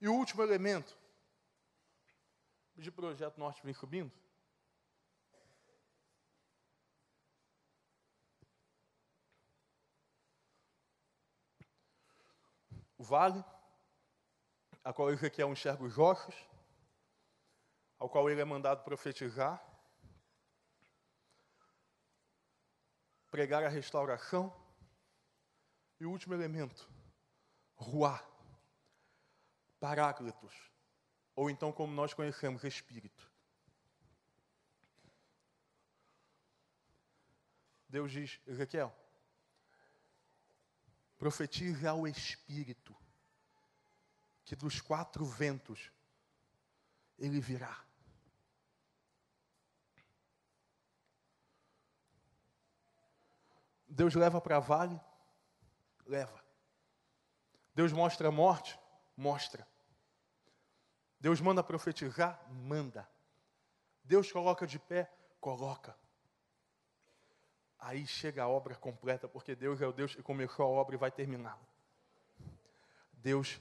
E o último elemento de projeto norte vem subindo. O vale a qual Ezequiel enxerga os ossos, ao qual ele é mandado profetizar, pregar a restauração, e o último elemento, ruá, paráclitos, ou então como nós conhecemos, espírito. Deus diz, Ezequiel, profetize ao Espírito que dos quatro ventos ele virá. Deus leva para vale? Leva. Deus mostra a morte? Mostra. Deus manda profetizar? Manda. Deus coloca de pé? Coloca. Aí chega a obra completa, porque Deus é o Deus que começou a obra e vai terminá-la. Deus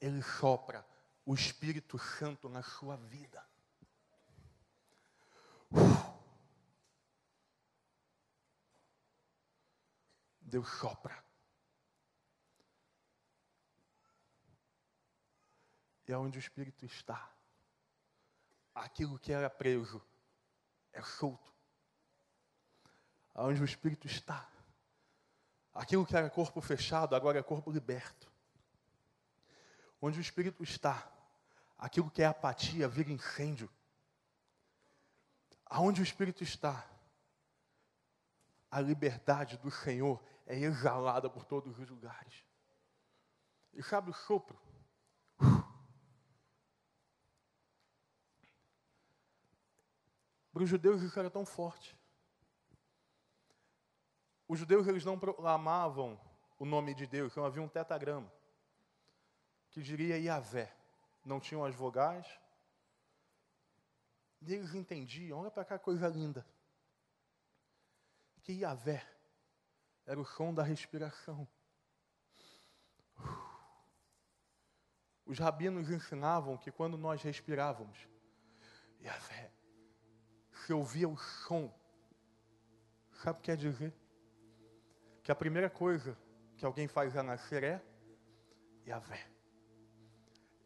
ele sopra o Espírito Santo na sua vida. Deus sopra. E aonde o Espírito está, aquilo que era preso é solto. Aonde o Espírito está, aquilo que era corpo fechado agora é corpo liberto. Onde o Espírito está, aquilo que é apatia vira incêndio. Aonde o Espírito está, a liberdade do Senhor é exalada por todos os lugares. E sabe o sopro? Para os judeus isso era tão forte. Os judeus eles não proclamavam o nome de Deus, então havia um tetagrama que diria Yahvé. Não tinham as vogais. E eles entendiam, olha para cá, coisa linda. Que Yahvé era o som da respiração. Os rabinos ensinavam que quando nós respirávamos, Yahvé, se ouvia o som, sabe o que quer dizer? Que a primeira coisa que alguém faz a nascer é Yahvé.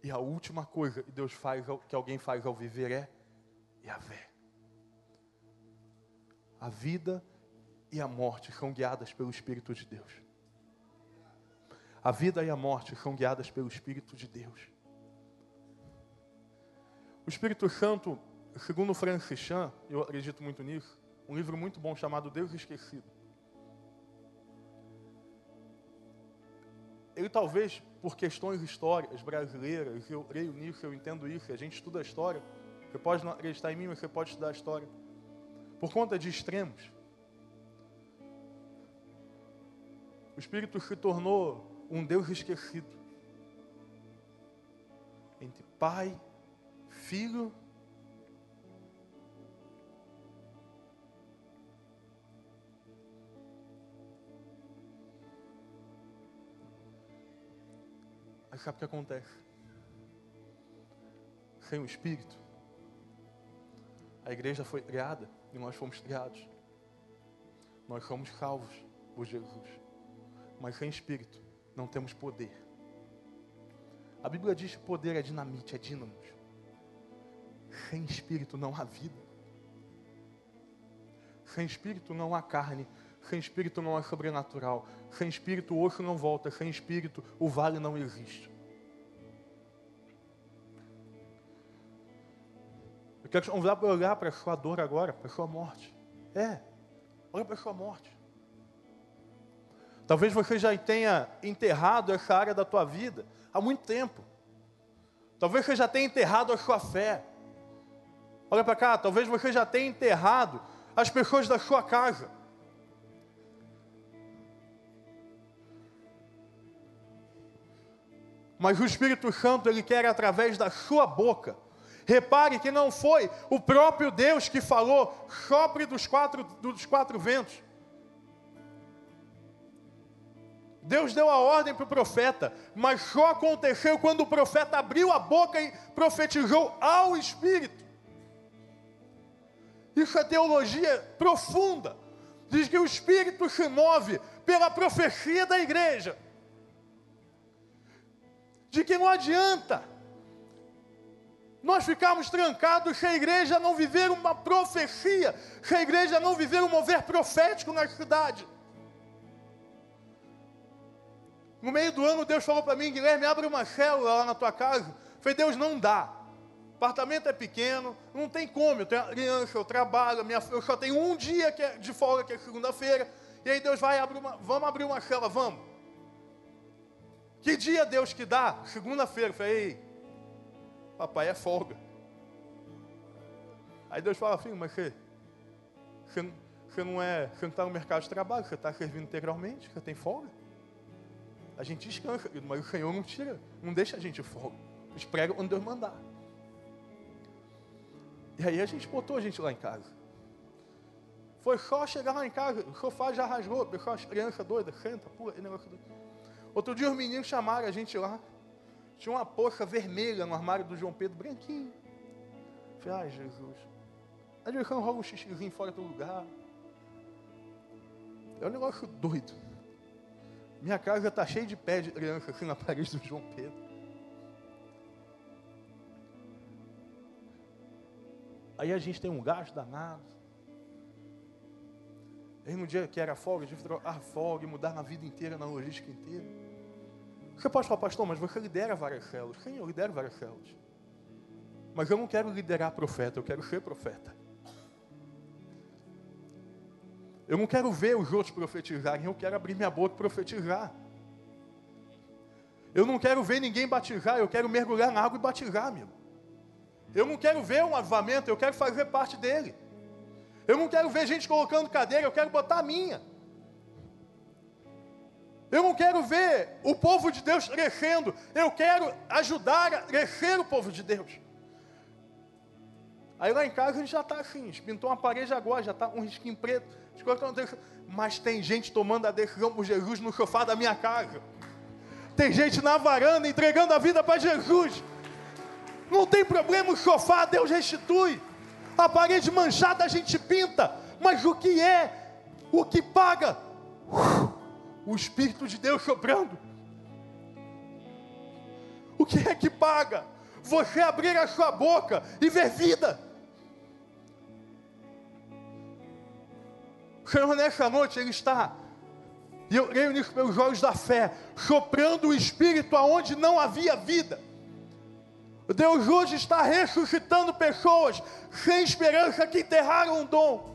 E a última coisa que Deus faz, que alguém faz ao viver é Yahvé. A vida e a morte são guiadas pelo Espírito de Deus. A vida e a morte são guiadas pelo Espírito de Deus. O Espírito Santo, segundo Francis Chan, eu acredito muito nisso, um livro muito bom chamado Deus Esquecido. Ele talvez, por questões históricas brasileiras, eu creio nisso, eu entendo isso, a gente estuda a história. Você pode não acreditar em mim, mas você pode estudar a história por conta de extremos. O Espírito se tornou um Deus esquecido. Entre Pai, Filho Aí sabe o que acontece? Sem o Espírito, a igreja foi criada e nós fomos criados. Nós somos salvos por Jesus. Mas sem espírito não temos poder. A Bíblia diz que poder é dinamite, é dínamos. Sem espírito não há vida. Sem espírito não há carne. Sem espírito não há sobrenatural. Sem espírito o osso não volta. Sem espírito o vale não existe. Quero te convidar para olhar para a sua dor agora, para a sua morte. É, olha para a sua morte. Talvez você já tenha enterrado essa área da tua vida há muito tempo. Talvez você já tenha enterrado a sua fé. Olha para cá, talvez você já tenha enterrado as pessoas da sua casa. Mas o Espírito Santo, ele quer através da sua boca Repare que não foi o próprio Deus que falou, sopre dos quatro, dos quatro ventos. Deus deu a ordem para o profeta, mas só aconteceu quando o profeta abriu a boca e profetizou ao Espírito. Isso é teologia profunda. Diz que o Espírito se move pela profecia da igreja. De que não adianta nós ficamos trancados se a igreja não viver uma profecia, se a igreja não viver um mover profético na cidade. No meio do ano, Deus falou para mim, Guilherme, abre uma célula lá na tua casa. Falei, Deus, não dá. Apartamento é pequeno, não tem como. Eu tenho criança, eu trabalho, minha, eu só tenho um dia que é de folga, que é segunda-feira. E aí Deus vai abrir uma, vamos abrir uma célula, vamos. Que dia Deus que dá? Segunda-feira. Eu falei, Papai é folga. Aí Deus fala, filho, mas você, você, você não é, você está no mercado de trabalho, você está servindo integralmente, você tem folga. A gente descansa, mas o Senhor não tira, não deixa a gente folga. Eles pregam quando Deus mandar. E aí a gente botou a gente lá em casa. Foi só chegar lá em casa, o sofá já rasgou, pessoal, as crianças doidas, senta, pula, negócio doido. Outro dia os meninos chamaram a gente lá, tinha uma poça vermelha no armário do João Pedro, branquinho. Falei, ai Jesus. De vez rola um xixizinho fora do lugar. É um negócio doido. Minha casa está cheia de pé de criança assim na parede do João Pedro. Aí a gente tem um gasto danado. Aí no dia que era folga, a gente trocar folga e mudar na vida inteira, na logística inteira. Você pode falar, pastor, mas você lidera várias células. Sim, eu lidero várias células. Mas eu não quero liderar profeta, eu quero ser profeta. Eu não quero ver os outros profetizarem, eu quero abrir minha boca e profetizar. Eu não quero ver ninguém batizar, eu quero mergulhar na água e batizar, amigo. Eu não quero ver um avivamento, eu quero fazer parte dele. Eu não quero ver gente colocando cadeira, eu quero botar a minha. Eu não quero ver o povo de Deus crescendo, eu quero ajudar a crescer o povo de Deus. Aí lá em casa a gente já está assim, pintou uma parede agora, já está um risquinho preto. Mas tem gente tomando a decisão por Jesus no sofá da minha casa. Tem gente na varanda entregando a vida para Jesus. Não tem problema o sofá, Deus restitui. A parede manchada a gente pinta. Mas o que é? O que paga? O Espírito de Deus soprando. O que é que paga? Você abrir a sua boca e ver vida. O Senhor, nessa noite, Ele está, e eu creio nisso pelos olhos da fé, soprando o Espírito aonde não havia vida. Deus hoje está ressuscitando pessoas sem esperança que enterraram um dom.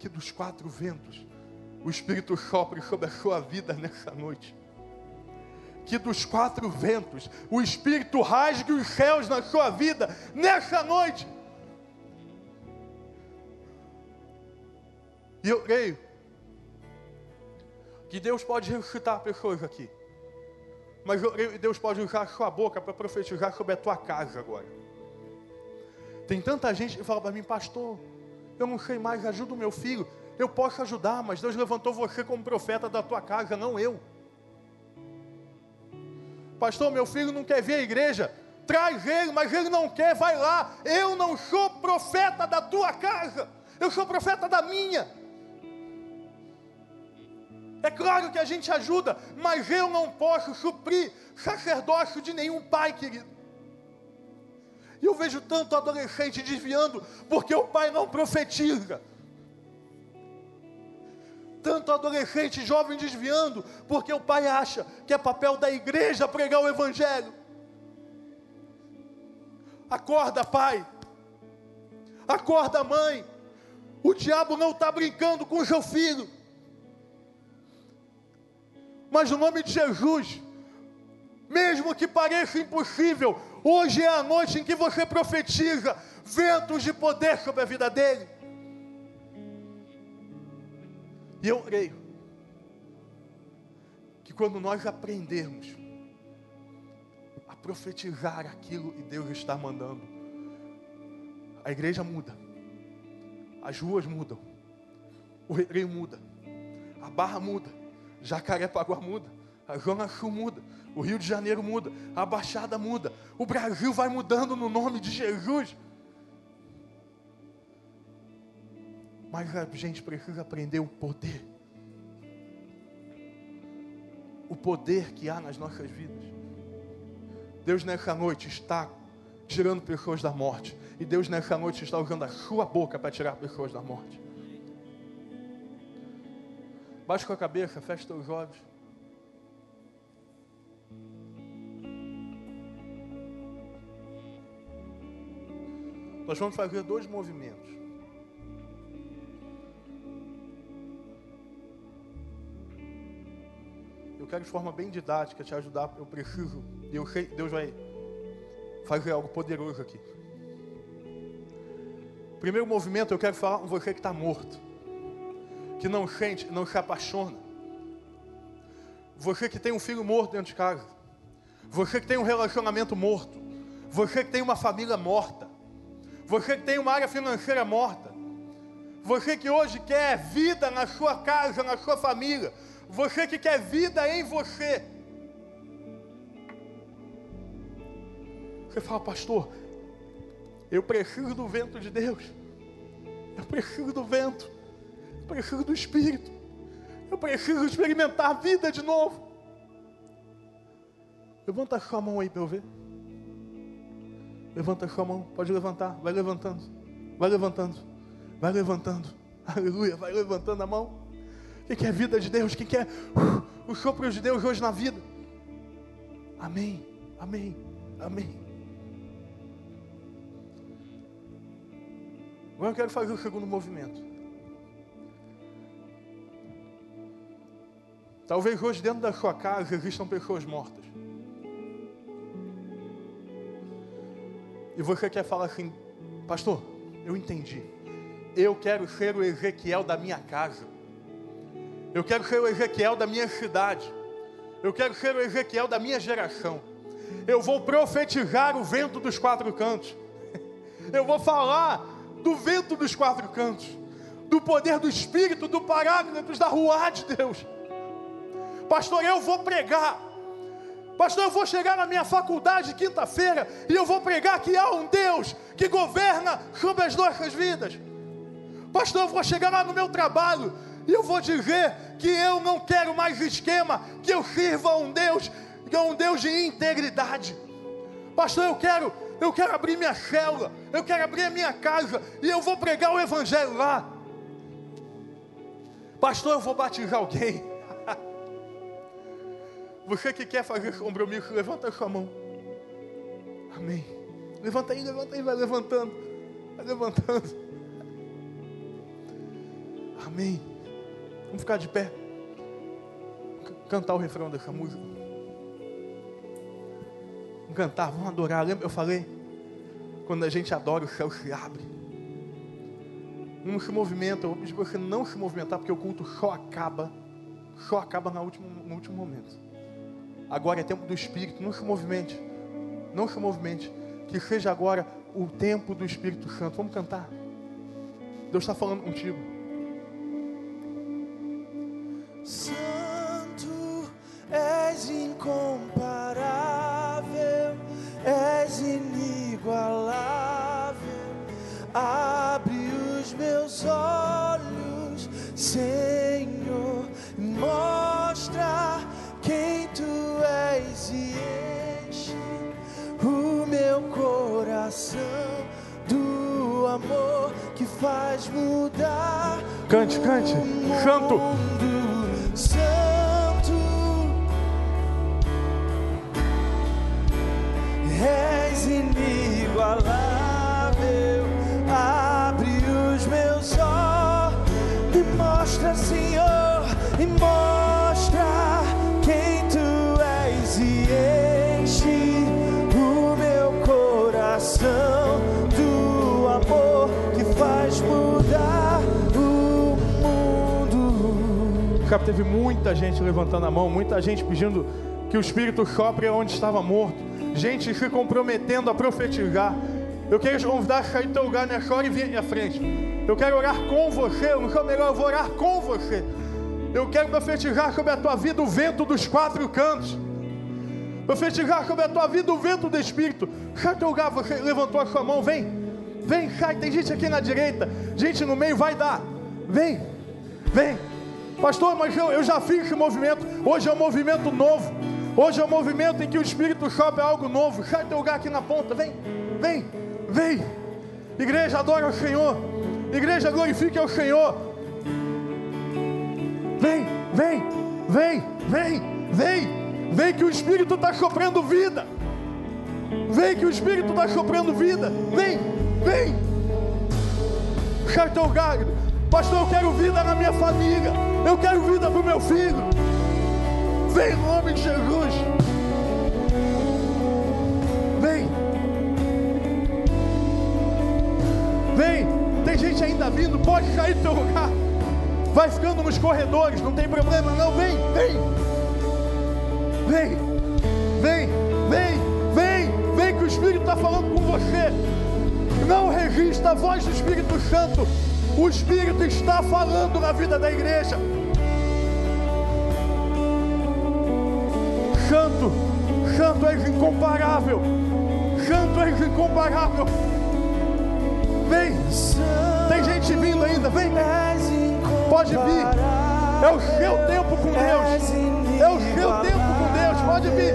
Que dos quatro ventos o Espírito sopre sobre a sua vida nessa noite. Que dos quatro ventos o Espírito rasgue os céus na sua vida nessa noite. E eu creio que Deus pode ressuscitar pessoas aqui. Mas Deus pode usar a sua boca para profetizar sobre a tua casa agora. Tem tanta gente que fala para mim, pastor, eu não sei mais, ajuda o meu filho. Eu posso ajudar, mas Deus levantou você como profeta da tua casa, não eu. Pastor, meu filho não quer ver a igreja. Traz ele, mas ele não quer, vai lá. Eu não sou profeta da tua casa, eu sou profeta da minha. É claro que a gente ajuda, mas eu não posso suprir sacerdócio de nenhum pai, querido. E eu vejo tanto adolescente desviando, porque o pai não profetiza tanto adolescente jovem desviando, porque o pai acha que é papel da igreja pregar o evangelho. Acorda, pai. Acorda, mãe. O diabo não está brincando com o seu filho. Mas no nome de Jesus, mesmo que pareça impossível, hoje é a noite em que você profetiza ventos de poder sobre a vida dele. E eu creio que quando nós aprendermos a profetizar aquilo que Deus está mandando, a igreja muda, as ruas mudam, o recreio muda, a barra muda, Jacarepaguá muda, a Zona Sul muda, o Rio de Janeiro muda, a Baixada muda, o Brasil vai mudando no nome de Jesus. Mas a gente precisa aprender o poder. O poder que há nas nossas vidas. Deus nessa noite está tirando pessoas da morte. E Deus nessa noite está usando a sua boca para tirar pessoas da morte. Baixa com a cabeça, fecha os olhos. Nós vamos fazer dois movimentos. quero de forma bem didática te ajudar. Eu preciso, eu sei, Deus vai fazer algo poderoso aqui. Primeiro movimento, eu quero falar com você que está morto, que não sente, não se apaixona. Você que tem um filho morto dentro de casa, você que tem um relacionamento morto, você que tem uma família morta, você que tem uma área financeira morta, você que hoje quer vida na sua casa, na sua família, você que quer vida em você. Você fala, pastor, eu preciso do vento de Deus. Eu preciso do vento. Preciso do Espírito. Eu preciso experimentar a vida de novo. Levanta a sua mão aí para eu ver. Levanta a sua mão. Pode levantar. Vai levantando. Vai levantando. Vai levantando. Aleluia. Vai levantando a mão. Quem quer a vida de Deus? Quem quer uh, o sopro de Deus hoje na vida? Amém, amém, amém. Agora eu quero fazer o segundo movimento. Talvez hoje dentro da sua casa existam pessoas mortas. E você quer falar assim, pastor, eu entendi. Eu quero ser o Ezequiel da minha casa. Eu quero ser o Ezequiel da minha cidade. Eu quero ser o Ezequiel da minha geração. Eu vou profetizar o vento dos quatro cantos. Eu vou falar do vento dos quatro cantos. do poder do Espírito, do Paráclitos, da Rua de Deus. Pastor, eu vou pregar. Pastor, eu vou chegar na minha faculdade quinta-feira e eu vou pregar que há um Deus que governa sobre as nossas vidas. Pastor, eu vou chegar lá no meu trabalho e eu vou dizer que eu não quero mais esquema, que eu sirva a um Deus, que é um Deus de integridade. Pastor, eu quero, eu quero abrir minha célula, eu quero abrir a minha casa e eu vou pregar o evangelho lá. Pastor, eu vou batizar alguém. Você que quer fazer esse compromisso, levanta a sua mão. Amém. Levanta aí, levanta aí, vai levantando. Vai levantando. Amém. Vamos ficar de pé. Cantar o refrão dessa música. Vamos cantar, vamos adorar. Lembra, eu falei? Quando a gente adora, o céu se abre. Não se movimenta. Eu vou pedir para você não se movimentar, porque o culto só acaba. Só acaba no último, no último momento. Agora é tempo do Espírito. Não se movimente. Não se movimente. Que seja agora o tempo do Espírito Santo. Vamos cantar. Deus está falando contigo. Santo, és incomparável, és inigualável. Abre os meus olhos, Senhor, faz mudar. Cante, cante. Santo. Teve muita gente levantando a mão, muita gente pedindo que o Espírito sopre onde estava morto, gente se comprometendo a profetizar. Eu quero te convidar a sair do teu lugar nessa hora e vir à frente. Eu quero orar com você, não sou melhor, eu vou orar com você. Eu quero profetizar sobre a tua vida o vento dos quatro cantos. Profetizar sobre a tua vida o vento do Espírito. Sai do teu lugar, você levantou a sua mão, vem. Vem, sai, tem gente aqui na direita, gente no meio, vai dar. Vem, vem. Pastor, mas eu, eu já fiz esse movimento. Hoje é um movimento novo. Hoje é um movimento em que o Espírito sopra algo novo. Sai teu lugar aqui na ponta, vem, vem, vem. Igreja, adora o Senhor. Igreja, glorifique ao Senhor. Vem, vem, vem, vem, vem. Vem que o Espírito está soprando vida. Vem que o Espírito está soprando vida. Vem, vem. Sai teu lugar. Pastor, eu quero vida na minha família. Eu quero vida para o meu filho. Vem em nome de Jesus. Vem. Vem. Tem gente ainda vindo. Pode cair do teu lugar. Vai ficando nos corredores. Não tem problema, não. Vem, vem. Vem. Vem, vem, vem. Vem que o Espírito está falando com você. Não resista a voz do Espírito Santo. O Espírito está falando na vida da igreja. Santo, Santo és incomparável. Santo és incomparável. Vem, tem gente vindo ainda, vem. Pode vir. É o seu tempo com Deus. É o seu tempo com Deus. Pode vir.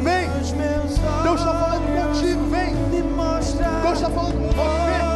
Vem. Deus está falando contigo. Vem. Deus está falando com você.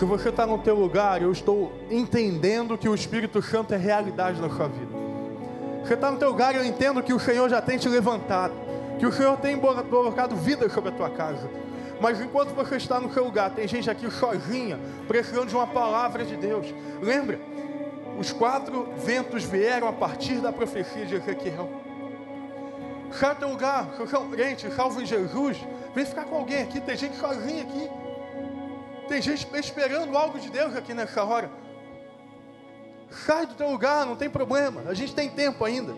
Se você está no teu lugar, eu estou entendendo que o Espírito Santo é realidade na sua vida. Você está no teu lugar, eu entendo que o Senhor já tem te levantado, que o Senhor tem colocado vida sobre a tua casa. Mas enquanto você está no seu lugar, tem gente aqui sozinha, precisando de uma palavra de Deus. Lembra? Os quatro ventos vieram a partir da profecia de Ezequiel. Sai do teu lugar, se você é um crente, salvo em Jesus, vem ficar com alguém aqui, tem gente sozinha aqui. Tem gente esperando algo de Deus aqui nessa hora. Sai do teu lugar, não tem problema. A gente tem tempo ainda.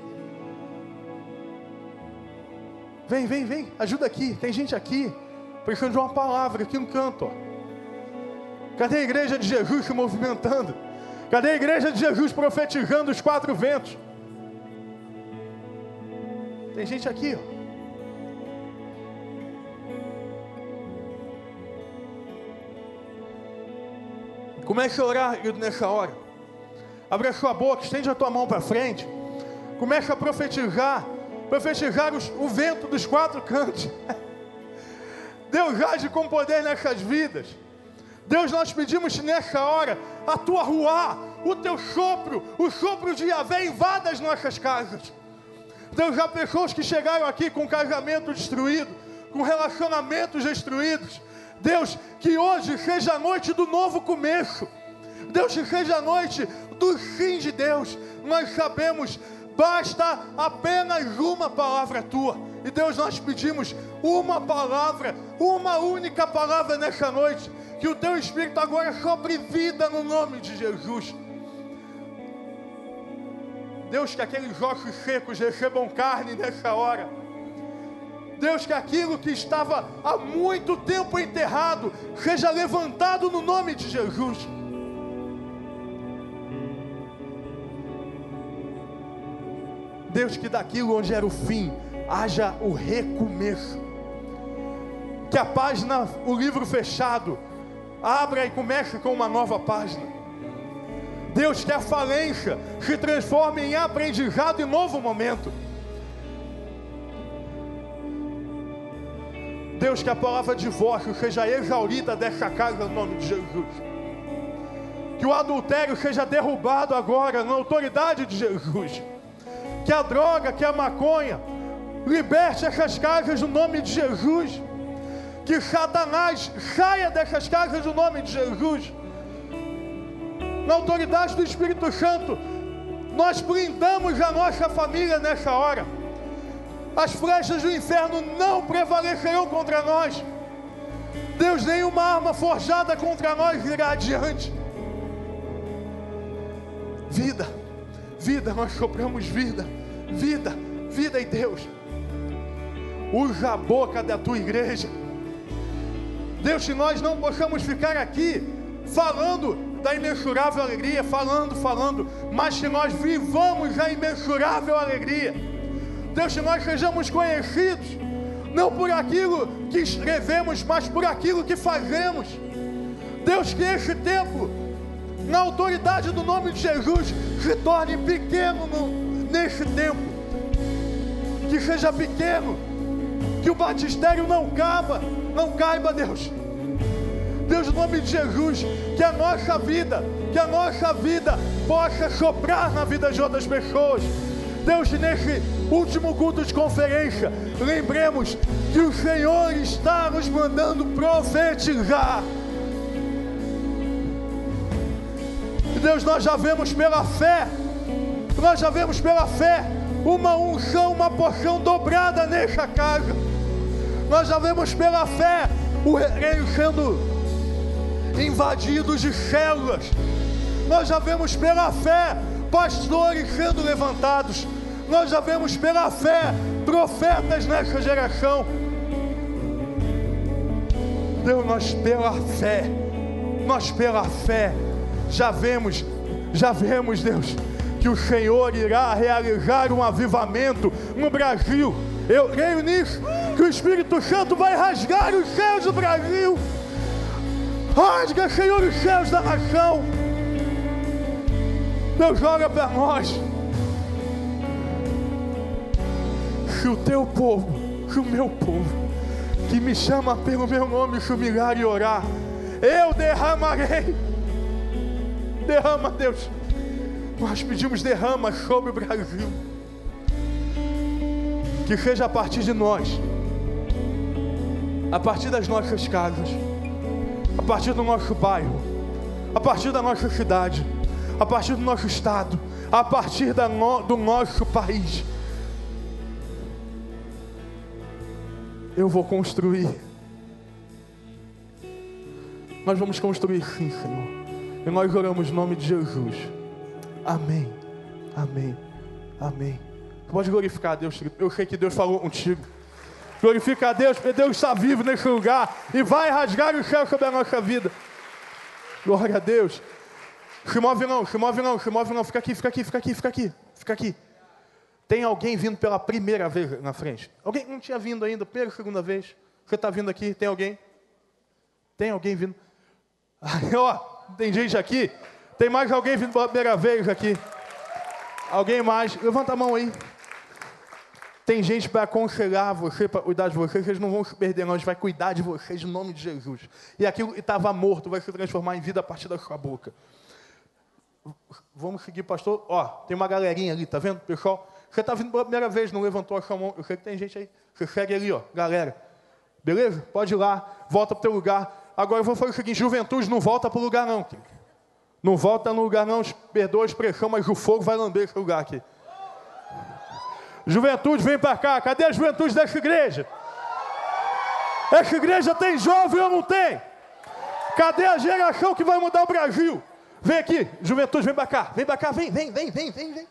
Vem, vem, vem, ajuda aqui. Tem gente aqui precisando de uma palavra aqui no canto. Ó. Cadê a igreja de Jesus se movimentando? Cadê a igreja de Jesus profetizando os quatro ventos? Tem gente aqui, ó. Comece a orar nessa hora. Abre a sua boca, estende a tua mão para frente. Comece a profetizar. Profetizar os, o vento dos quatro cantos. Deus age com poder nessas vidas. Deus, nós pedimos nessa hora a tua rua, o teu sopro, o sopro de Yahvé invada as nossas casas. Deus, já pessoas que chegaram aqui com casamento destruído, com relacionamentos destruídos. Deus, que hoje seja a noite do novo começo. Deus, que seja a noite do fim de Deus. Nós sabemos, basta apenas uma palavra tua. E Deus, nós pedimos uma palavra, uma única palavra nessa noite. Que o teu Espírito agora sobre vida no nome de Jesus. Deus, que aqueles ossos secos recebam carne nessa hora. Deus, que aquilo que estava há muito tempo enterrado seja levantado no nome de Jesus. Deus, que daquilo onde era o fim, haja o recomeço. Que a página, o livro fechado, abra e comece com uma nova página. Deus, que a falência se transforme em aprendizado e novo momento. Deus, que a palavra divórcio seja exaurida dessa casa no nome de Jesus. Que o adultério seja derrubado agora na autoridade de Jesus. Que a droga, que a maconha, liberte essas casas no nome de Jesus. Que Satanás saia dessas casas no nome de Jesus. Na autoridade do Espírito Santo, nós blindamos a nossa família nessa hora. As flechas do inferno não prevalecerão contra nós. Deus, nenhuma arma forjada contra nós irá adiante. Vida, vida, nós sopramos vida, vida, vida em Deus. Usa a boca da tua igreja. Deus, se nós não possamos ficar aqui falando da imensurável alegria, falando, falando, mas que nós vivamos a imensurável alegria. Deus, que nós sejamos conhecidos, não por aquilo que escrevemos, mas por aquilo que fazemos. Deus, que este tempo, na autoridade do nome de Jesus, se torne pequeno no, neste tempo. Que seja pequeno, que o batistério não caiba, não caiba, Deus. Deus, no nome de Jesus, que a nossa vida, que a nossa vida possa soprar na vida de outras pessoas. Deus, nesse último culto de conferência, lembremos que o Senhor está nos mandando profetizar. Deus, nós já vemos pela fé, nós já vemos pela fé uma unção, uma porção dobrada nessa casa. Nós já vemos pela fé o reino sendo invadido de células. Nós já vemos pela fé pastores sendo levantados. Nós já vemos pela fé profetas nessa geração. Deus, nós pela fé, nós pela fé já vemos, já vemos, Deus, que o Senhor irá realizar um avivamento no Brasil. Eu creio nisso, que o Espírito Santo vai rasgar os céus do Brasil. Rasga, Senhor, os céus da nação. Deus joga para nós. Se o teu povo, se o meu povo, que me chama pelo meu nome, se humilhar e orar, Eu derramarei. Derrama, Deus. Nós pedimos derrama sobre o Brasil. Que seja a partir de nós, a partir das nossas casas, a partir do nosso bairro, a partir da nossa cidade, a partir do nosso estado, a partir no, do nosso país. Eu vou construir. Nós vamos construir sim, Senhor. E nós oramos em nome de Jesus. Amém. Amém. Amém. Pode glorificar a Deus. Eu sei que Deus falou contigo. Glorifica a Deus, porque Deus está vivo nesse lugar e vai rasgar o céu sobre a nossa vida. Glória a Deus. Se move não, se move não, se move não. Fica aqui, fica aqui, fica aqui, fica aqui, fica aqui. Tem alguém vindo pela primeira vez na frente? Alguém não tinha vindo ainda, primeira, segunda vez? Você está vindo aqui? Tem alguém? Tem alguém vindo? Ó, tem gente aqui. Tem mais alguém vindo pela primeira vez aqui? Alguém mais? Levanta a mão aí. Tem gente para aconselhar você, para cuidar de vocês, eles não vão se perder, não. A gente vai cuidar de vocês em nome de Jesus. E aquilo que estava morto vai se transformar em vida a partir da sua boca. Vamos seguir, pastor. Ó, tem uma galerinha ali, tá vendo, pessoal? Você está vindo pela primeira vez, não levantou a sua mão. Eu sei que tem gente aí. Você segue ali, ó, galera. Beleza? Pode ir lá, volta para o teu lugar. Agora eu vou fazer o seguinte: juventude não volta para o lugar, não. Não volta no lugar, não. Perdoa a expressão, mas o fogo vai lamber esse lugar aqui. Juventude, vem para cá. Cadê a juventude dessa igreja? Essa igreja tem jovem ou não tem? Cadê a geração que vai mudar o Brasil? Vem aqui, juventude, vem para cá. Vem para cá, vem, vem, vem, vem, vem, vem.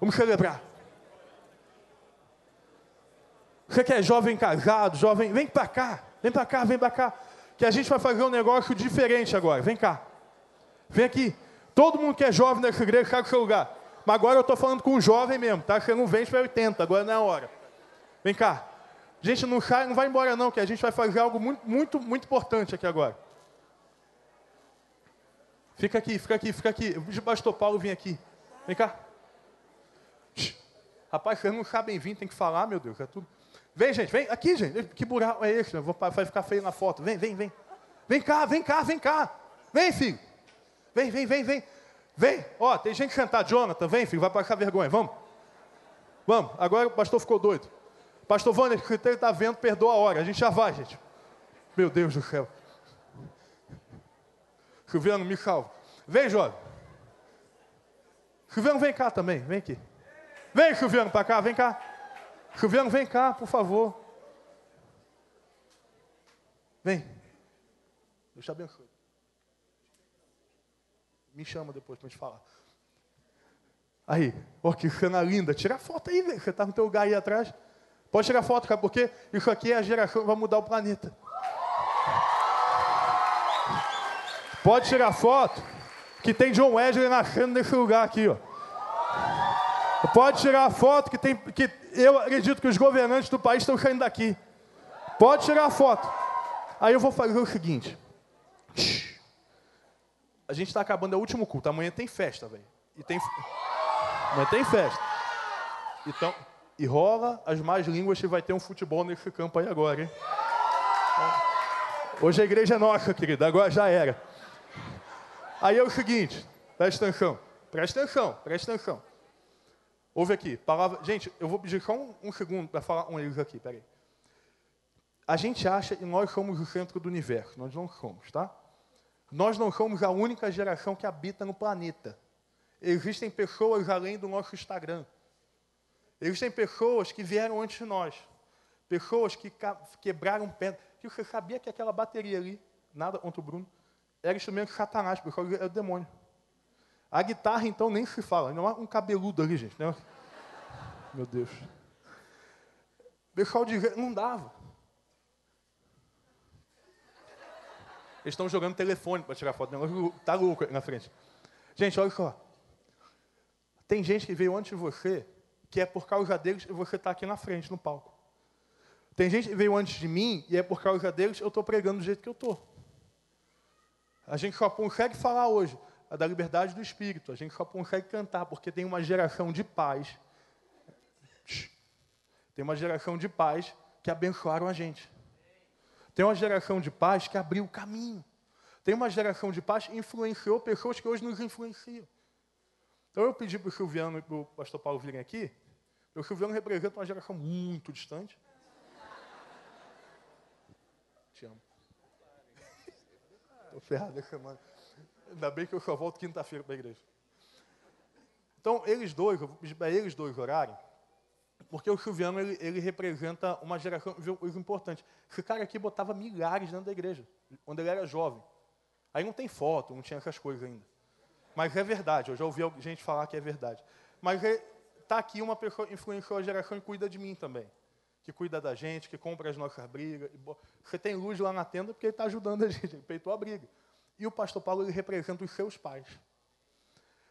Vamos celebrar. Você que é jovem casado, jovem, vem para cá, vem para cá, vem para cá. Que a gente vai fazer um negócio diferente agora. Vem cá. Vem aqui. Todo mundo que é jovem nessa igreja sabe o seu lugar. Mas agora eu estou falando com um jovem mesmo, tá? Você não vem para 80, agora não é a hora. Vem cá. Gente, não sai, não vai embora não, que a gente vai fazer algo muito, muito, muito importante aqui agora. Fica aqui, fica aqui, fica aqui. O pastor Paulo vem aqui. Vem cá. Rapaz, vocês não sabem vir, tem que falar, meu Deus, é tudo. Vem, gente, vem aqui, gente. Que buraco é esse? Vou, vai ficar feio na foto. Vem, vem, vem. Vem cá, vem cá, vem cá. Vem, filho. Vem, vem, vem, vem. Vem, ó, tem gente sentar. Jonathan, vem, filho, vai passar vergonha, vamos. Vamos, agora o pastor ficou doido. Pastor Wander, o critério está vendo, perdoa a hora. A gente já vai, gente. Meu Deus do céu. Silviano, me salva. Vem, jovem. Silviano, vem cá também, vem aqui. Vem, Silviano, para cá, vem cá. Silviano, vem cá, por favor. Vem. Deus te abençoe. Me chama depois para gente falar. Aí, ó, que cena linda. Tira a foto aí, velho. Você está no teu lugar aí atrás. Pode tirar foto, cara, porque isso aqui é a geração que vai mudar o planeta. Pode tirar foto, que tem John Wesley nascendo nesse lugar aqui, ó. Pode tirar a foto que tem, que eu acredito que os governantes do país estão saindo daqui. Pode tirar a foto. Aí eu vou fazer o seguinte. A gente está acabando, é o último culto. Amanhã tem festa, velho. E tem. Amanhã tem festa. Então, e rola as mais línguas que vai ter um futebol nesse campo aí agora, hein? Hoje a igreja é nossa, querida, agora já era. Aí é o seguinte, presta atenção, presta atenção, presta atenção. Ouve aqui, palavra. Gente, eu vou pedir só um, um segundo para falar um eles aqui, peraí. A gente acha que nós somos o centro do universo, nós não somos, tá? Nós não somos a única geração que habita no planeta. Existem pessoas além do nosso Instagram. Existem pessoas que vieram antes de nós. Pessoas que quebraram pedra. Que você sabia que aquela bateria ali, nada contra o Bruno, era instrumento Satanás, porque é o demônio. A guitarra, então, nem se fala. Não há um cabeludo ali, gente. Né? Meu Deus. O pessoal dizia, não dava. Eles estão jogando telefone para tirar foto. Está louco na frente. Gente, olha só. Tem gente que veio antes de você, que é por causa deles você está aqui na frente, no palco. Tem gente que veio antes de mim, e é por causa deles eu estou pregando do jeito que eu estou. A gente só consegue falar hoje a da liberdade do espírito. A gente só consegue cantar porque tem uma geração de pais. Tem uma geração de pais que abençoaram a gente. Tem uma geração de pais que abriu o caminho. Tem uma geração de pais que influenciou pessoas que hoje nos influenciam. Então eu pedi para o Silviano e para o pastor Paulo virem aqui. O Silviano representa uma geração muito distante. Te amo. Estou ferrado essa semana. Ainda bem que eu só volto quinta-feira para a igreja. Então, eles dois, para eles dois orarem, porque o Silviano, ele, ele representa uma geração importante. Esse cara aqui botava milhares dentro da igreja, quando ele era jovem. Aí não tem foto, não tinha essas coisas ainda. Mas é verdade, eu já ouvi gente falar que é verdade. Mas está é, aqui uma pessoa que influenciou a geração e cuida de mim também. Que cuida da gente, que compra as nossas brigas. Você tem luz lá na tenda porque ele está ajudando a gente, ele peitou a briga. E o pastor Paulo, ele representa os seus pais.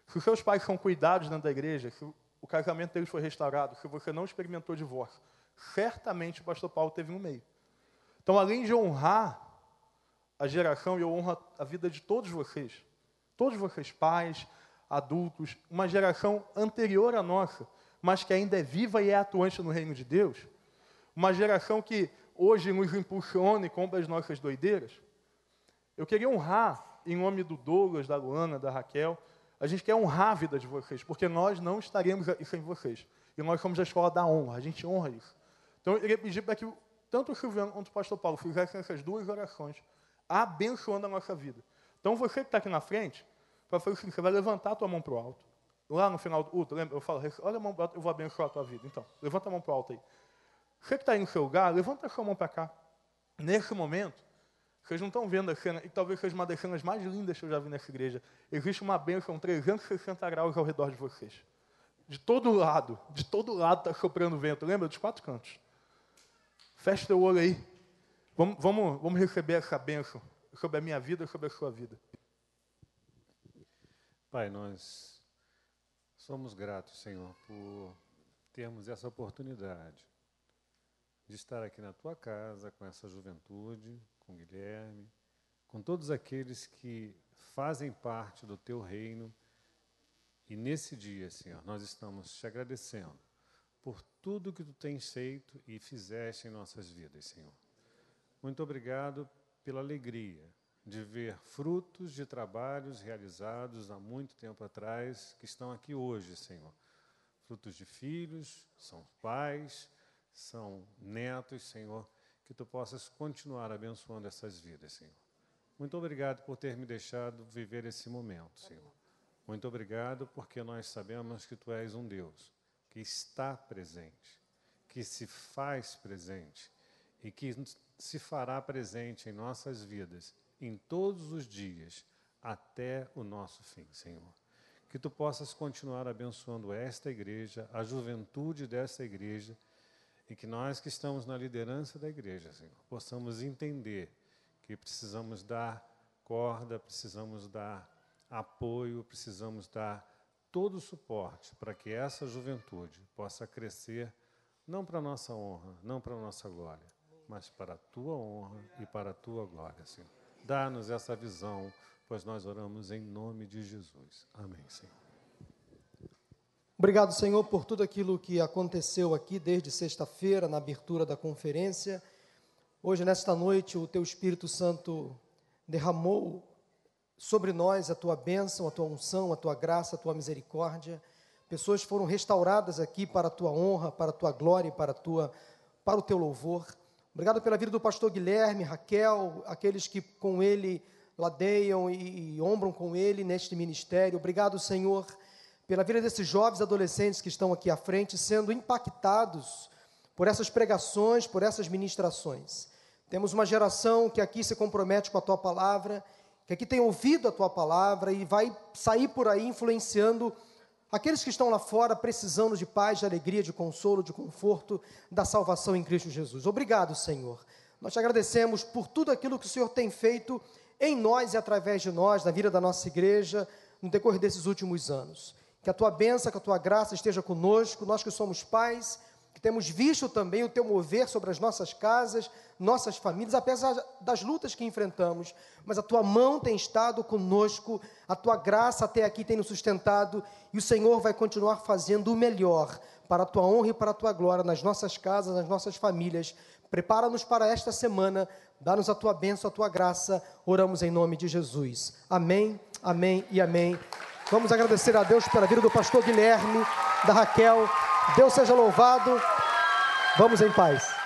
Se os seus pais são cuidados dentro da igreja, se o casamento deles foi restaurado, se você não experimentou divórcio, certamente o pastor Paulo teve no meio. Então, além de honrar a geração, eu honro a vida de todos vocês, todos vocês, pais, adultos, uma geração anterior à nossa, mas que ainda é viva e é atuante no reino de Deus, uma geração que hoje nos impulsiona e compra as nossas doideiras. Eu queria honrar, em nome do Douglas, da Luana, da Raquel, a gente quer honrar a vida de vocês, porque nós não estaríamos aqui sem vocês. E nós somos a escola da honra, a gente honra isso. Então eu queria pedir para que tanto o Silviano quanto o pastor Paulo fizessem essas duas orações, abençoando a nossa vida. Então você que está aqui na frente, para fazer o seguinte, você vai levantar a tua mão para o alto. Lá no final do culto, lembra? Eu falo, olha a mão para eu vou abençoar a tua vida. Então, levanta a mão para o alto aí. Você que está aí no seu lugar, levanta a sua mão para cá. Nesse momento, vocês não estão vendo a cena, e talvez seja uma das cenas mais lindas que eu já vi nessa igreja. Existe uma bênção 360 graus ao redor de vocês. De todo lado, de todo lado está soprando vento. Lembra dos quatro cantos? Feche teu olho aí. Vamos, vamos, vamos receber essa bênção sobre a minha vida sobre a sua vida. Pai, nós somos gratos, Senhor, por termos essa oportunidade de estar aqui na tua casa com essa juventude, com Guilherme, com todos aqueles que fazem parte do teu reino. E nesse dia, Senhor, nós estamos te agradecendo por tudo que tu tens feito e fizeste em nossas vidas, Senhor. Muito obrigado pela alegria de ver frutos de trabalhos realizados há muito tempo atrás que estão aqui hoje, Senhor. Frutos de filhos, são pais, são netos, Senhor que tu possas continuar abençoando essas vidas, Senhor. Muito obrigado por ter me deixado viver esse momento, Senhor. Muito obrigado porque nós sabemos que tu és um Deus que está presente, que se faz presente e que se fará presente em nossas vidas em todos os dias até o nosso fim, Senhor. Que tu possas continuar abençoando esta igreja, a juventude desta igreja e que nós que estamos na liderança da igreja, Senhor, possamos entender que precisamos dar corda, precisamos dar apoio, precisamos dar todo o suporte para que essa juventude possa crescer, não para nossa honra, não para nossa glória, mas para a tua honra e para a tua glória, Senhor. Dá-nos essa visão, pois nós oramos em nome de Jesus. Amém, Senhor. Obrigado, Senhor, por tudo aquilo que aconteceu aqui desde sexta-feira, na abertura da conferência. Hoje, nesta noite, o Teu Espírito Santo derramou sobre nós a Tua bênção, a Tua unção, a Tua graça, a Tua misericórdia. Pessoas foram restauradas aqui para a Tua honra, para a Tua glória e para, a tua, para o Teu louvor. Obrigado pela vida do pastor Guilherme, Raquel, aqueles que com ele ladeiam e, e ombram com ele neste ministério. Obrigado, Senhor pela vida desses jovens adolescentes que estão aqui à frente, sendo impactados por essas pregações, por essas ministrações. Temos uma geração que aqui se compromete com a tua palavra, que aqui tem ouvido a tua palavra e vai sair por aí influenciando aqueles que estão lá fora precisando de paz, de alegria, de consolo, de conforto, da salvação em Cristo Jesus. Obrigado, Senhor. Nós te agradecemos por tudo aquilo que o Senhor tem feito em nós e através de nós, na vida da nossa igreja, no decorrer desses últimos anos. Que a tua bênção, que a tua graça esteja conosco, nós que somos pais, que temos visto também o teu mover sobre as nossas casas, nossas famílias, apesar das lutas que enfrentamos, mas a tua mão tem estado conosco, a tua graça até aqui tem nos sustentado e o Senhor vai continuar fazendo o melhor para a tua honra e para a tua glória nas nossas casas, nas nossas famílias. Prepara-nos para esta semana, dá-nos a tua bênção, a tua graça. Oramos em nome de Jesus. Amém, amém e amém. Vamos agradecer a Deus pela vida do pastor Guilherme, da Raquel. Deus seja louvado. Vamos em paz.